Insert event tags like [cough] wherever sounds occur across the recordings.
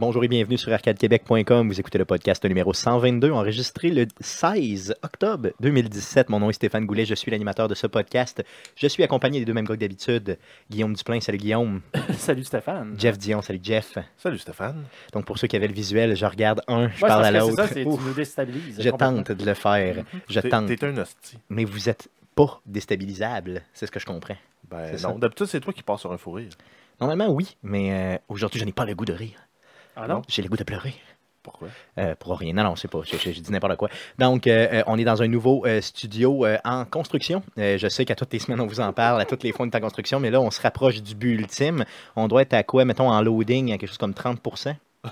Bonjour et bienvenue sur arcadequebec.com. Vous écoutez le podcast numéro 122, enregistré le 16 octobre 2017. Mon nom est Stéphane Goulet, je suis l'animateur de ce podcast. Je suis accompagné des deux mêmes gars que d'habitude. Guillaume Duplain, salut Guillaume. [laughs] salut Stéphane. Jeff Dion, salut Jeff. Salut Stéphane. Donc pour ceux qui avaient le visuel, je regarde un, je Ouais, parle à l'autre. tu nous déstabilises. Je tente de le faire. Je T'es- tente. T'es un hostie. Mais vous êtes pas déstabilisable, c'est ce que je comprends. Ben C'est non, d'habitude c'est toi qui passes sur un fou rire. Normalement, oui, mais euh, aujourd'hui, je n'ai pas le goût de rire. Ah non? J'ai le goût de pleurer. Pourquoi? Euh, pour rien. Non, non, c'est pas. Je, je- je dis n'importe quoi. Donc, euh, euh, on est dans un nouveau euh, studio en construction. Je sais qu'à toutes les semaines, on vous en parle, à toutes les fois, on est en construction, mais là, on se rapproche du but ultime. On doit être à quoi, mettons, en loading, à quelque chose comme 30 [laughs]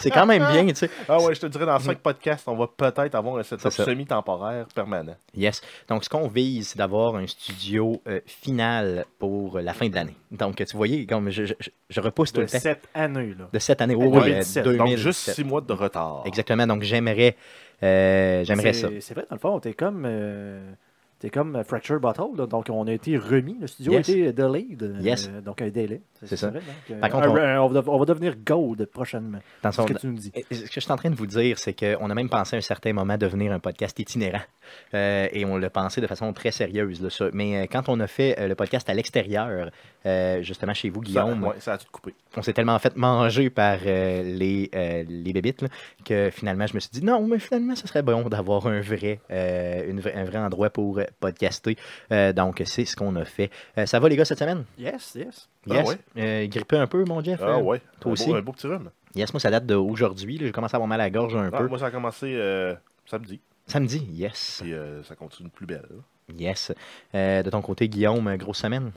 C'est quand même bien, tu sais. Ah ouais, je te dirais dans cinq podcasts, on va peut-être avoir un setup semi-temporaire permanent. Yes. Donc, ce qu'on vise, c'est d'avoir un studio euh, final pour la fin de l'année. Donc, tu voyez, comme je, je- je repousse tout De le temps. cette année, là. De cette année. Oui, Euh, oui, euh, 2017. Donc 2017. juste six mois de retard. Exactement. Donc, j'aimerais, euh, j'aimerais ça. C'est- C'est vrai, dans le fond, t'es comme. euh, T'es comme euh, Fracture Bottle, là. donc on a été remis, le studio Yes. a été delayed, euh, Yes. donc un délai. C'est ça. vrai, donc, euh, Par contre, un- on- va, on va devenir gold prochainement. C'est ce que tu nous dis. Ce que je suis en train de vous dire, c'est qu'on a même pensé à un certain moment devenir un podcast itinérant. Euh, et on l'a pensé de façon très sérieuse. là. Mais quand on a fait le podcast à l'extérieur, euh, justement chez vous, Ça, Guillaume, ouais, ça a tout coupé. on s'est tellement fait manger par euh, les, euh, les bébites là, que finalement, je me suis dit non, mais finalement, ce serait bon d'avoir un vrai, euh, une un vrai endroit pour podcaster. Euh, donc, c'est ce qu'on a fait. Euh, ça va, les gars, cette semaine? Yes, yes. Ah Yes. ouais? Euh, grippé un peu, mon Jeff? Ah ouais. toi un aussi? Beau, un beau petit rhume. Yes, moi, ça date d'aujourd'hui. J'ai commencé à avoir mal à la gorge un Ah, peu. moi ça a commencé euh, samedi. Samedi, yes. Puis euh, ça continue plus belle. là. Yes. Euh, de ton côté, Guillaume, grosse semaine?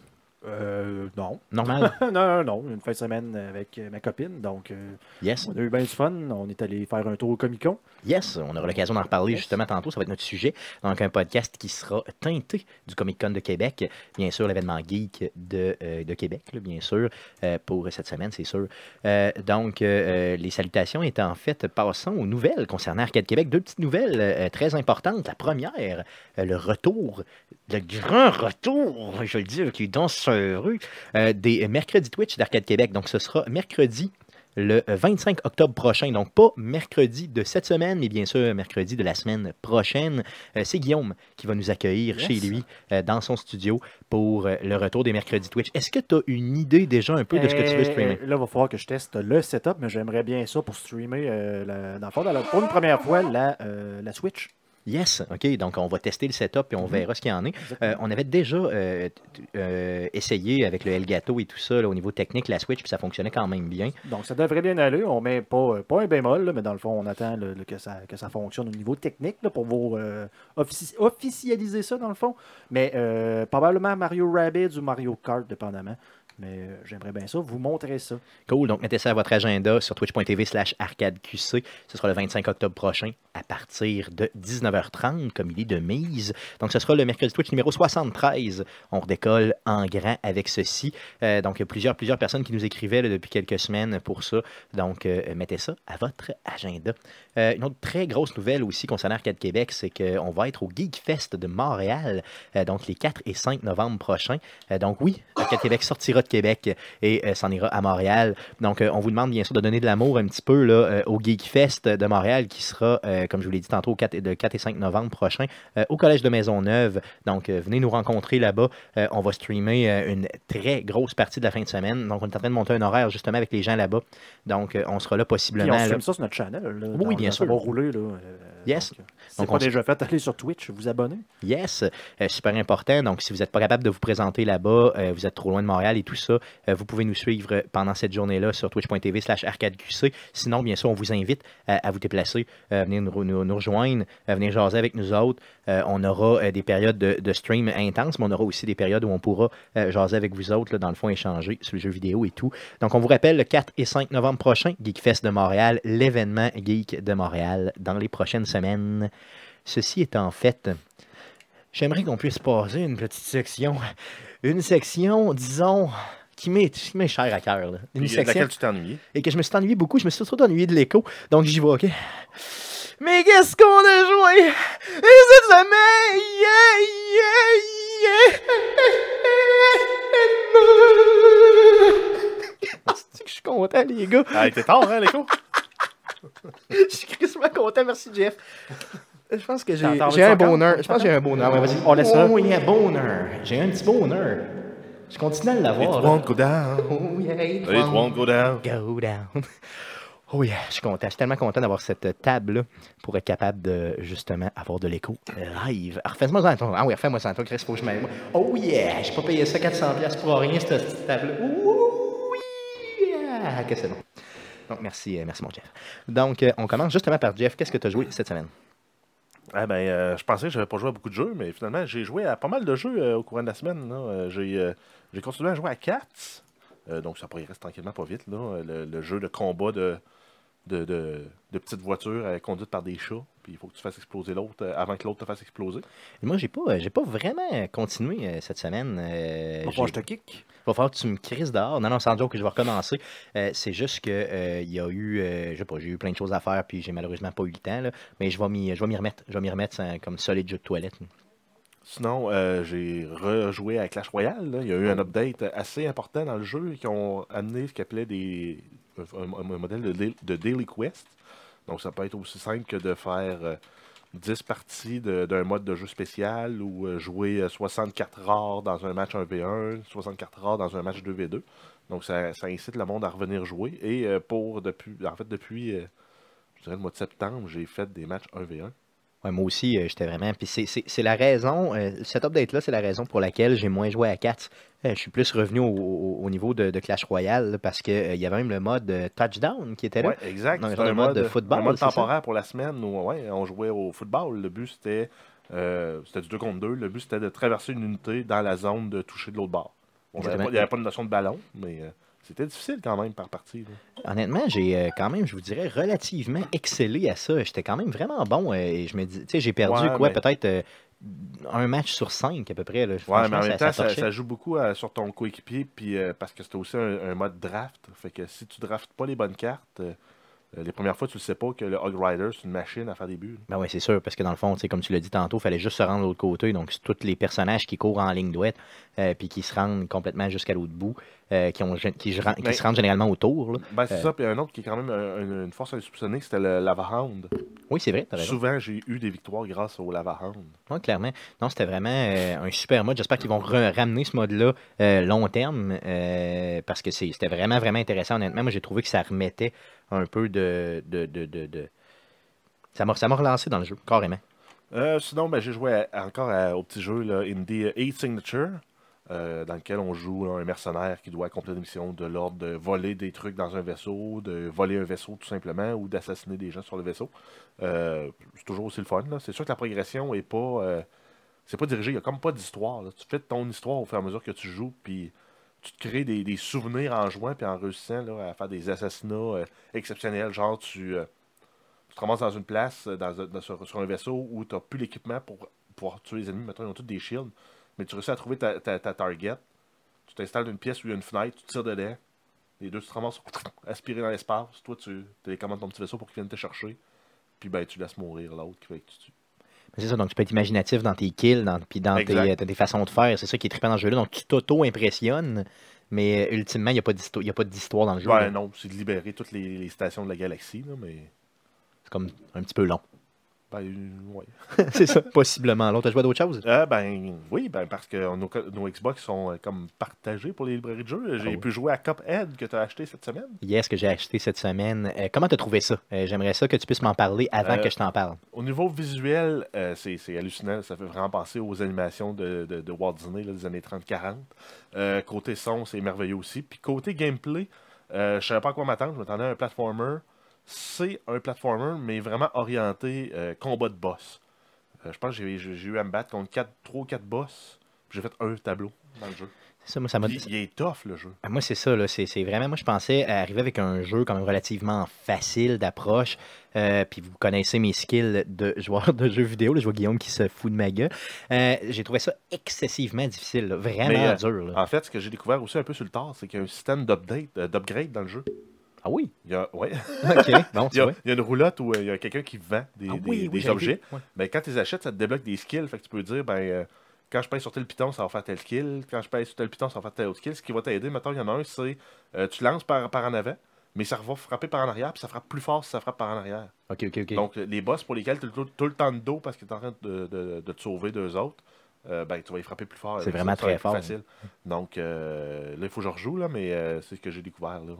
Euh, non. Normal? [laughs] non, non, non. Une fin de semaine avec ma copine, donc euh, Yes. on a eu bien du fun. On est allé faire un tour au Comic Con. Yes. On aura l'occasion d'en reparler Yes. justement tantôt. Ça va être notre sujet. Donc, un podcast qui sera teinté du Comic Con de Québec. Bien sûr, l'événement geek de, euh, de Québec, là, bien sûr, pour cette semaine, c'est sûr. Donc, les salutations étant faites, passons aux nouvelles concernant Arcade Québec. Deux petites nouvelles très importantes. La première, le retour, le grand retour, je le sur la rue, euh, des mercredis Twitch d'Arcade Québec. Donc, ce sera mercredi le euh, 25 octobre prochain. Donc, pas mercredi de cette semaine, mais bien sûr mercredi de la semaine prochaine. Euh, C'est Guillaume qui va nous accueillir Yes. chez lui, euh, dans son studio, pour euh, le retour des mercredis Twitch. Est-ce que tu as une idée déjà un peu de ce que tu veux Euh, streamer? Là, il va falloir que je teste le setup, mais j'aimerais bien ça pour streamer, euh, la- dans le fond, la- pour une première fois, la, euh, la Switch. Yes, OK. Donc, on va tester le setup et on Mhm. verra ce qu'il y en est. Euh, on avait déjà euh, euh, essayé avec le Elgato et tout ça, là, au niveau technique, la Switch, puis ça fonctionnait quand même bien. Donc, ça devrait bien aller. On met pas, pas un bémol, là, mais dans le fond, on attend le- le- que, ça, que ça fonctionne au niveau technique là, pour vous offici- officialiser ça, dans le fond. Mais euh, probablement Mario Rabbids ou Mario Kart, dépendamment. Mais euh, j'aimerais bien ça. Vous montrer ça. Cool, donc mettez ça à votre agenda sur twitch.tv slash arcadeqc. Ce sera le 25 octobre prochain à partir de 19h30, comme il est de mise. Donc ce sera le mercredi Twitch numéro 73. On redécolle en grand avec ceci. Euh, donc plusieurs, plusieurs personnes qui nous écrivaient depuis quelques semaines pour ça. Donc euh, mettez ça à votre agenda. Euh, une autre très grosse nouvelle aussi concernant Arcade Québec, c'est qu'on va être au Geek Fest de Montréal, euh, donc les 4 et 5 novembre prochains. Donc oui, Arcade Québec sortira de Québec et s'en ira à Montréal. Donc on vous demande bien sûr de donner de l'amour un petit peu là, au Geek Fest de Montréal qui sera, comme je vous l'ai dit tantôt, au 4 et- de 4 et 5 novembre prochain euh, au Collège de Maisonneuve. Donc euh, venez nous rencontrer là-bas. Euh, on va streamer euh, une très grosse partie de la fin de semaine. Donc on est en train de monter un horaire justement avec les gens là-bas. Donc euh, on sera là Puis possiblement. on là. stream ça sur notre channel. Là, Oui, Dans- bien ça sûr. va rouler. Là, euh, Yes. donc, euh, si Donc, pas on déjà fait, allez sur Twitch, vous abonner. Yes, euh, super important. Donc, si vous n'êtes pas capable de vous présenter là-bas, euh, vous êtes trop loin de Montréal et tout ça, euh, vous pouvez nous suivre euh, pendant cette journée-là sur twitch.tv slash arcadeqc. Sinon, bien sûr, on vous invite à, vous déplacer, euh, venir nous, nous- nous rejoindre, à venir jaser avec nous autres. Euh, on aura euh, des périodes de, de stream intenses, mais on aura aussi des périodes où on pourra euh, jaser avec vous autres, là, dans le fond, échanger sur les jeux vidéo et tout. Donc, on vous rappelle, le 4 et 5 novembre prochain, GeekFest de Montréal, l'événement geek de Montréal dans les prochaines semaines. Ceci étant fait, j'aimerais qu'on puisse passer une petite section. Une section, disons, qui m'est chère à cœur. Une Puis, euh, de section laquelle tu et que je me suis ennuyé beaucoup. Je me suis surtout ennuyé de l'écho. Donc j'y vais, OK? Mais qu'est-ce qu'on a joué? Cette semaine? Yeah, yeah, yeah. C'est que je suis con, content, les gars? Ah, t'es tard, hein, l'écho? [laughs] Je suis crissement content, merci, Jeff. Je pense que j'ai un bonheur. Je pense que j'ai un bonheur. Ouais, vas-y. On laisse ça. Oh, yeah, bonheur. J'ai un petit bonheur. Je continue à It l'avoir. là. won't go down. Oh, yeah, it It won't won't go down. go down. Oh yeah, je suis content. Je suis tellement content d'avoir cette table-là pour être capable de, justement, avoir de l'écho live. Alors, Refais-moi ça, Antoine. Ah oui, refais-moi ça. Chris, faut que je m'aille. Oh yeah, j'ai pas payé ça 400$ piastres pour rien, cette table-là. Ouh, yeah. Que c'est bon. Donc, merci, euh, merci, mon Jeff. Donc, euh, on commence justement par Jeff. Qu'est-ce que tu as joué cette semaine? Ah ben, euh, je pensais que j'avais pas joué à beaucoup de jeux, mais finalement, j'ai joué à pas mal de jeux euh, au courant de la semaine. Euh, j'ai, euh, j'ai continué à jouer à Cats. Euh, donc, ça progresse tranquillement pas vite. Là. Le, le jeu de combat de, de, de, de petites voitures euh, conduites par des chats. Puis il faut que tu fasses exploser l'autre euh, avant que l'autre te fasse exploser. Moi, j'ai pas, euh, j'ai pas vraiment continué euh, cette semaine. Euh, Va falloir que je te kick. va falloir que tu me crises dehors. Non, non, sans joke que je vais recommencer. Euh, c'est juste que euh, il y a eu, euh, je sais pas, j'ai eu plein de choses à faire, puis j'ai malheureusement pas eu le temps. là. mais je vais m'y, je vais m'y remettre. Je vais m'y remettre sans- comme solide jeu de toilette. Sinon, euh, j'ai rejoué à Clash Royale. là. Il y a eu un update assez important dans le jeu qui ont amené ce qu'ils appelaient des, un, modèle de, da- de Daily Quest. Donc, ça peut être aussi simple que de faire euh, 10 parties de- d'un mode de jeu spécial ou euh, jouer euh, 64 rares dans un match 1v1, 64 rares dans un match 2v2. Donc, ça, incite le monde à revenir jouer. Et euh, pour depuis, en fait, depuis, euh, le mois de septembre, j'ai fait des matchs 1v1. Ouais, moi aussi, euh, j'étais vraiment. Puis c'est, c'est- c'est la raison, euh, cette update-là, c'est la raison pour laquelle j'ai moins joué à 4. je suis plus revenu au, au- au niveau de, de Clash Royale là, parce qu'il y avait même le mode euh, touchdown qui était là. Ouais, exact. Donc, de un mode de football, un mode ça? temporaire pour la semaine où ouais, on jouait au football. Le but, c'était euh, c'était du 2 contre 2. Le but, c'était de traverser une unité dans la zone de toucher de l'autre bord. Il n'y avait, avait pas de notion de ballon, mais euh, c'était difficile quand même par partie. là. Honnêtement, j'ai euh, quand même, je vous dirais, relativement excellé à ça. J'étais quand même vraiment bon. euh, et je me dis, tu sais, j'ai perdu Ouais, quoi, mais- peut-être euh, un match sur cinq à peu près. Là. Ouais, mais en même temps, ça, joue beaucoup sur ton coéquipier, puis parce que c'était aussi un, un mode draft. Fait que si tu draftes pas les bonnes cartes, les premières fois, tu le sais pas que le Hog Rider, c'est une machine à faire des buts. Ben oui, c'est sûr, parce que dans le fond, comme tu l'as dit tantôt, il fallait juste se rendre de l'autre côté. Donc, c'est tous les personnages qui courent en ligne droite, euh, puis qui se rendent complètement jusqu'à l'autre bout, euh, qui, ont, qui, se qui rendent généralement autour. là. Ben, c'est Euh. ça. Puis un autre qui est quand même un- un- une force insoupçonnée, c'était le Lava Hound. Oui, c'est vrai. Souvent, j'ai eu des victoires grâce au Lava Hound. Ouais, clairement. Non, c'était vraiment euh, un super mode. J'espère qu'ils vont ramener ce mode-là euh, long terme euh, parce que c'était vraiment, vraiment intéressant. Honnêtement, moi, j'ai trouvé que ça remettait un peu de. de, de, de, Ça m'a relancé dans le jeu, carrément. Euh, sinon, ben, j'ai joué encore au petit jeu là, Indie 8 Signature, euh, dans lequel on joue un mercenaire qui doit accomplir une mission de l'ordre de voler des trucs dans un vaisseau, de voler un vaisseau tout simplement, ou d'assassiner des gens sur le vaisseau. Euh, c'est toujours aussi le fun. C'est sûr que la progression est pas. euh, c'est pas dirigé, il n'y a comme pas d'histoire. Tu fais ton histoire au fur et à mesure que tu joues, puis tu te crées des, souvenirs en jouant, puis en réussissant là, à faire des assassinats euh, exceptionnels. Genre, tu. euh, tu te ramasses dans une place, euh, dans, sur, un vaisseau où tu n'as plus l'équipement pour pouvoir tuer les ennemis. Maintenant, ils ont tous des shields. Mais tu réussis à trouver ta, ta- ta target. Tu t'installes dans une pièce où il y a une fenêtre, tu tires dedans. Les deux, tu te ramasses [laughs] aspirés dans l'espace. Toi, tu télécommandes ton petit vaisseau pour qu'il vienne te chercher. Puis ben, tu laisses mourir l'autre qui fait que tu. C'est ça, donc tu peux être imaginatif dans tes kills, dans, puis dans tes, tes façons de faire. C'est ça qui est trippant dans le jeu-là. Donc tu t'auto-impressionnes, mais euh, ultimement, il n'y a pas a d'histoire dans le jeu. Ouais, là. non, c'est de libérer toutes les, les stations de la galaxie. Là, mais. C'est comme un petit peu long. Ben, euh, ouais. [laughs] c'est ça, possiblement long. T'as joué à d'autres choses? Euh, ben oui, ben parce que nos, Xbox sont euh, comme partagés pour les librairies de jeux. J'ai Ah oui. pu jouer à Cuphead que tu as acheté cette semaine. Yes, que j'ai acheté cette semaine. Euh, comment t'as trouvé ça? J'aimerais ça que tu puisses m'en parler avant que je t'en parle. Au niveau visuel, c'est c'est hallucinant. Ça fait vraiment penser aux animations de, de- de Walt Disney là, des années 30-40. Euh, côté son, c'est merveilleux aussi. Puis côté gameplay, je savais pas à quoi m'attendre. Je m'attendais à un platformer. C'est un platformer, mais vraiment orienté euh, combat de boss. Euh, je pense que j'ai- eu à me battre contre 4, 3 ou 4 boss. J'ai fait un tableau dans le jeu. C'est ça, moi, ça m'a Puis il est tough, le jeu. Ah, Moi, c'est ça, là. C'est, vraiment. Moi, je pensais arriver avec un jeu quand même relativement facile d'approche. Euh, puis vous connaissez mes skills de joueur de jeux vidéo. Là, je vois Guillaume qui se fout de ma gueule. Euh, j'ai trouvé ça excessivement difficile, là. vraiment Mais, euh, dur. là. En fait, ce que j'ai découvert aussi un peu sur le tard, c'est qu'il y a un système d'update, d'upgrade dans le jeu. Ah oui? Il y a, ouais. [laughs] Il y, a, vois. il y a une roulotte où euh, il y a quelqu'un qui vend des, Ah des- oui, oui, des j'avais objets. Ouais. Ben, quand tu les achètes, ça te débloque des skills. Fait que tu peux dire, ben, euh, quand je pèse sur tel piton, ça va faire tel skill. Quand je pèse sur tel piton, ça va faire tel autre skill. Ce qui va t'aider, maintenant, il y en a un, c'est euh, tu lances par, par en avant. mais ça va frapper par en arrière, puis ça frappe plus fort si ça frappe par en arrière. Ok, ok, ok. Donc, les boss pour lesquels tu as tout, tout le temps de dos parce que tu es en train de, de- de te sauver d'eux autres, euh, ben, tu vas y frapper plus fort. C'est ça, vraiment ça très fort. facile. Donc, euh, là, il faut que je rejoue, là, mais euh, c'est ce que j'ai découvert là,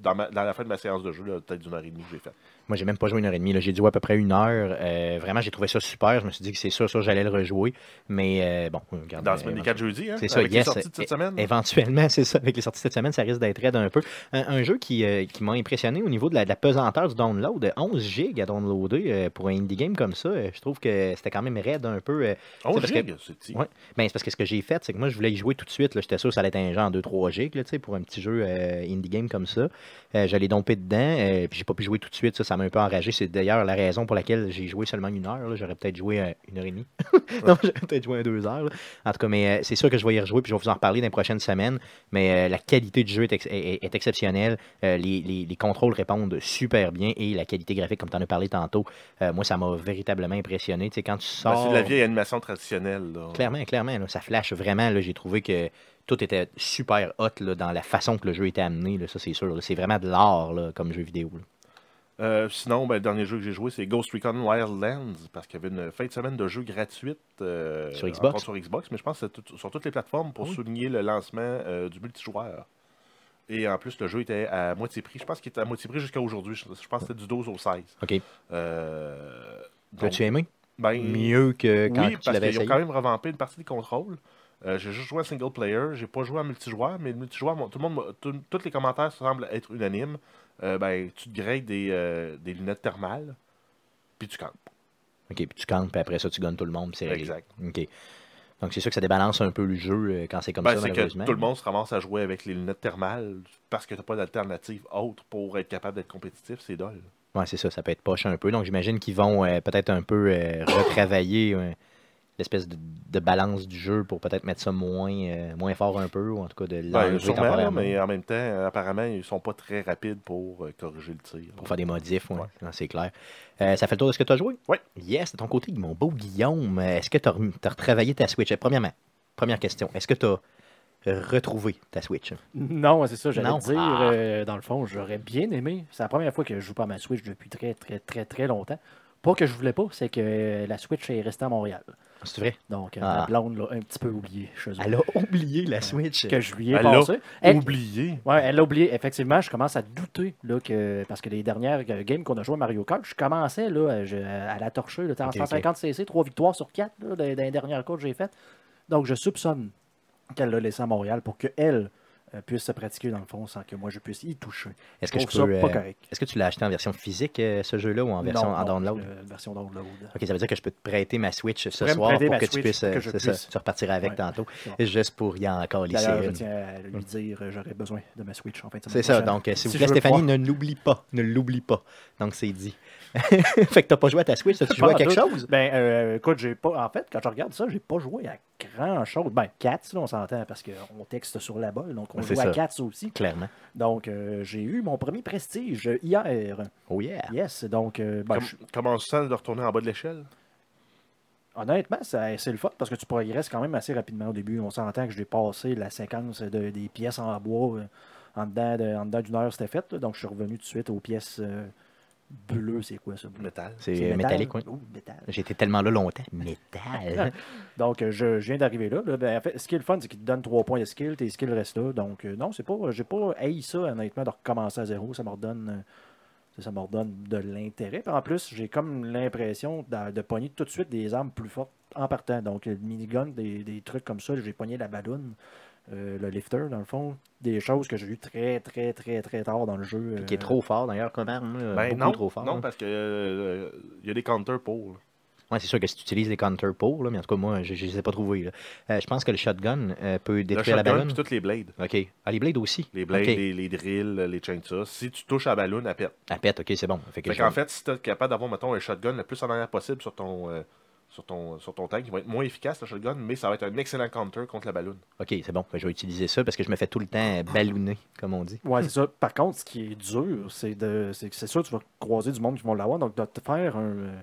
dans, la fin de ma séance de jeu, peut-être d'une heure et demie que j'ai fait. Moi, j'ai même pas joué une heure et demie. là. J'ai joué à peu près une heure. Euh, vraiment, j'ai trouvé ça super. Je me suis dit que c'est sûr, ça, j'allais le rejouer. Mais euh, bon, regarde. Dans la euh, semaine des 4 jeudis, hein, C'est ça, avec yes. les sorties de cette É- semaine. Éventuellement, [laughs] c'est ça. Avec les sorties de cette semaine, ça risque d'être raide un peu. Un, un jeu qui, euh, qui m'a impressionné au niveau de la, de la pesanteur du download. 11 gigs à downloader pour un indie game comme ça. je trouve que c'était quand même raide un peu. euh, 11 parce que- gigs, c'est petit. Ouais. Ben, c'est parce que ce que j'ai fait, c'est que moi, je voulais y jouer tout de suite. là. J'étais sûr que ça allait être un genre 2-3 gigs là, tu sais, pour un petit jeu indie game comme ça. J'allais domper dedans, puis j'ai pas pu jouer tout de suite. Ça, ça m'a un peu enragé. C'est d'ailleurs la raison pour laquelle j'ai joué seulement une heure. J'aurais peut-être joué euh, une heure et demie. [laughs] non, j'aurais peut-être joué à deux heures. là. En tout cas, mais euh, c'est sûr que je vais y rejouer, puis je vais vous en reparler dans les prochaines semaines. Mais euh, la qualité du jeu est, ex- est- est exceptionnelle. Euh, les, les- les contrôles répondent super bien et la qualité graphique, comme tu en as parlé tantôt, euh, moi, ça m'a véritablement impressionné. Tu sais, quand tu Ben, sors. c'est de la vieille animation traditionnelle. Là. Clairement, clairement, là, ça flash vraiment. là, J'ai trouvé que tout était super hot là, dans la façon que le jeu était amené. là, ça, c'est sûr. C'est vraiment de l'art là, comme jeu vidéo. là. Euh, sinon, ben, le dernier jeu que j'ai joué, c'est Ghost Recon Wildlands, parce qu'il y avait une fin de semaine de jeu gratuite euh, Sur Xbox? sur Xbox, mais je pense que c'est tout- sur toutes les plateformes pour Ah oui. souligner le lancement euh, du multijoueur. Et en plus, le jeu était à moitié prix. Je pense qu'il était à moitié prix jusqu'à aujourd'hui. Je, pense que c'était du 12 au 16. OK. As-tu aimé? ben, Mieux que quand oui, tu parce qu'ils ont quand même revampé une partie des contrôles. Euh, j'ai juste joué à single player, j'ai pas joué à multijoueur, mais le multijoueur, tout le monde, tout- tous les commentaires semblent être unanimes. Euh, ben, tu te des, euh, des lunettes thermales, puis tu campes. OK, puis tu campes, puis après ça, tu gagnes tout le monde. C'est. Exact. OK. Donc, c'est sûr que ça débalance un peu le jeu euh, quand c'est comme Ben, ça, que tout le monde se ramasse à jouer avec les lunettes thermales parce que t'as pas d'alternative autre pour être capable d'être compétitif, c'est dole. Ouais, c'est ça, ça peut être poche un peu. Donc, j'imagine qu'ils vont euh, peut-être un peu retravailler l'espèce de, de balance du jeu pour peut-être mettre ça moins, euh, moins fort un peu, ou en tout cas de Ben, l'enlever temporairement. mais en même temps, euh, apparemment, ils sont pas très rapides pour euh, corriger le tir. Pour faire des modifs, ouais. Ouais. Non, c'est clair. Euh, ça fait le tour de ce que tu as joué? Ouais. Yes, de ton côté, mon beau Guillaume, est-ce que tu as, retravaillé ta Switch? Premièrement, première question, est-ce que tu as retrouvé ta Switch? Non, c'est ça, j'allais dire. Ah. euh, dans le fond, j'aurais bien aimé. C'est la première fois que je joue pas à ma Switch depuis très, très, très, très longtemps. Pas que je voulais pas, c'est que la Switch est restée à Montréal. C'est vrai? Donc, euh, Ah. ma blonde l'a un petit peu oublié chez eux. Elle a oublié la Switch. Que je lui ai Elle l'a passé. Elle, Oublié. ouais, elle l'a oublié. Effectivement, je commence à douter là, que, parce que les dernières euh, games qu'on a joué à Mario Kart, je commençais là, je- à la torcher. Là, en Ok, ok. 150 CC, 3 victoires sur 4 là, dans, dans les dernières courses que j'ai faites. Donc, je soupçonne qu'elle l'a laissé à Montréal pour qu'elle puisse se pratiquer dans le fond sans que moi je puisse y toucher. Est-ce que Je trouve peux, ça pas euh, correct. Est-ce que tu l'as acheté en version physique, euh, ce jeu-là, ou en version Non, en non, download? euh, version download. Ok, ça veut dire que je peux te prêter ma Switch ce soir pour que tu puisses, que euh, je c'est ça, puisse. tu repartiras avec Ouais. tantôt, juste pour y encore lisser D'ailleurs, je tiens à lui dire, euh, j'aurais besoin de ma Switch en semaine C'est ça, donc euh, s'il vous plaît, Stéphanie, ne l'oublie pas, ne l'oublie pas. Donc c'est dit. [laughs] fait que t'as pas joué à ta Switch, as-tu joué Pas à quelque chose? Ben, euh, écoute, j'ai pas. En fait, quand je regarde ça, j'ai pas joué à grand chose. Ben, Cats, là, on s'entend parce qu'on texte sur la balle, donc on joue ça. à Cats aussi. Clairement. Donc, euh, j'ai eu mon premier prestige hier. Oh yeah. Yes, donc, euh, ben, Comme- je- Comment tu sens de retourner en bas de l'échelle? honnêtement, c'est le fun parce que tu progresses quand même assez rapidement au début. On s'entend que j'ai passé la séquence de- des pièces en bois en dedans de- en dedans d'une heure, c'était fait. là. donc, je suis revenu tout de suite aux pièces euh, bleues. C'est quoi ça? Métal. C'est C'est euh, métal? métallique, oui. Oh, métal. J'étais tellement là longtemps. Métal. [laughs] Donc, euh, je, je viens d'arriver là. là. Ben, en fait, ce qui est le fun, c'est qu'il te donne 3 points de skill, tes skills restent là. Donc, euh, non, c'est pas. J'ai pas haï ça, honnêtement, de recommencer à zéro. Ça me redonne. euh, ça me redonne de l'intérêt. En plus, j'ai comme l'impression de, de pogner tout de suite des armes plus fortes en partant. Donc, le minigun, des, des trucs comme ça, j'ai pogné la balloune, euh, le lifter, dans le fond. Des choses que j'ai eu très, très, très, très tard dans le jeu. Qui est euh, trop fort d'ailleurs arme. là, Ben beaucoup non, trop fort. non parce qu'il y a des counters pour. Ouais, c'est sûr que si tu utilises des counters pour, là, mais en tout cas, moi, je ne les ai pas trouvés. Euh, je pense que le shotgun euh, peut Le détruire la ballonne. puis toutes les blades. OK. Ah, les blades aussi. Les blades, OK. les, les drills, les chainsaws. Si tu touches à la ballon, elle pète. Elle pète, OK, c'est bon. Fait que Fait je- qu'en fait, si tu es capable d'avoir, mettons, un shotgun le plus en arrière possible sur ton, euh, sur ton, sur ton tank, il va être moins efficace, le shotgun, mais ça va être un excellent counter contre la ballon. OK, c'est bon. Que je vais utiliser ça parce que je me fais tout le temps ballonner, comme on dit. Ouais, c'est ça. Par contre, ce qui est dur, c'est de. C'est que c'est sûr que tu vas croiser du monde qui vont l'avoir. Donc, de te faire un. euh,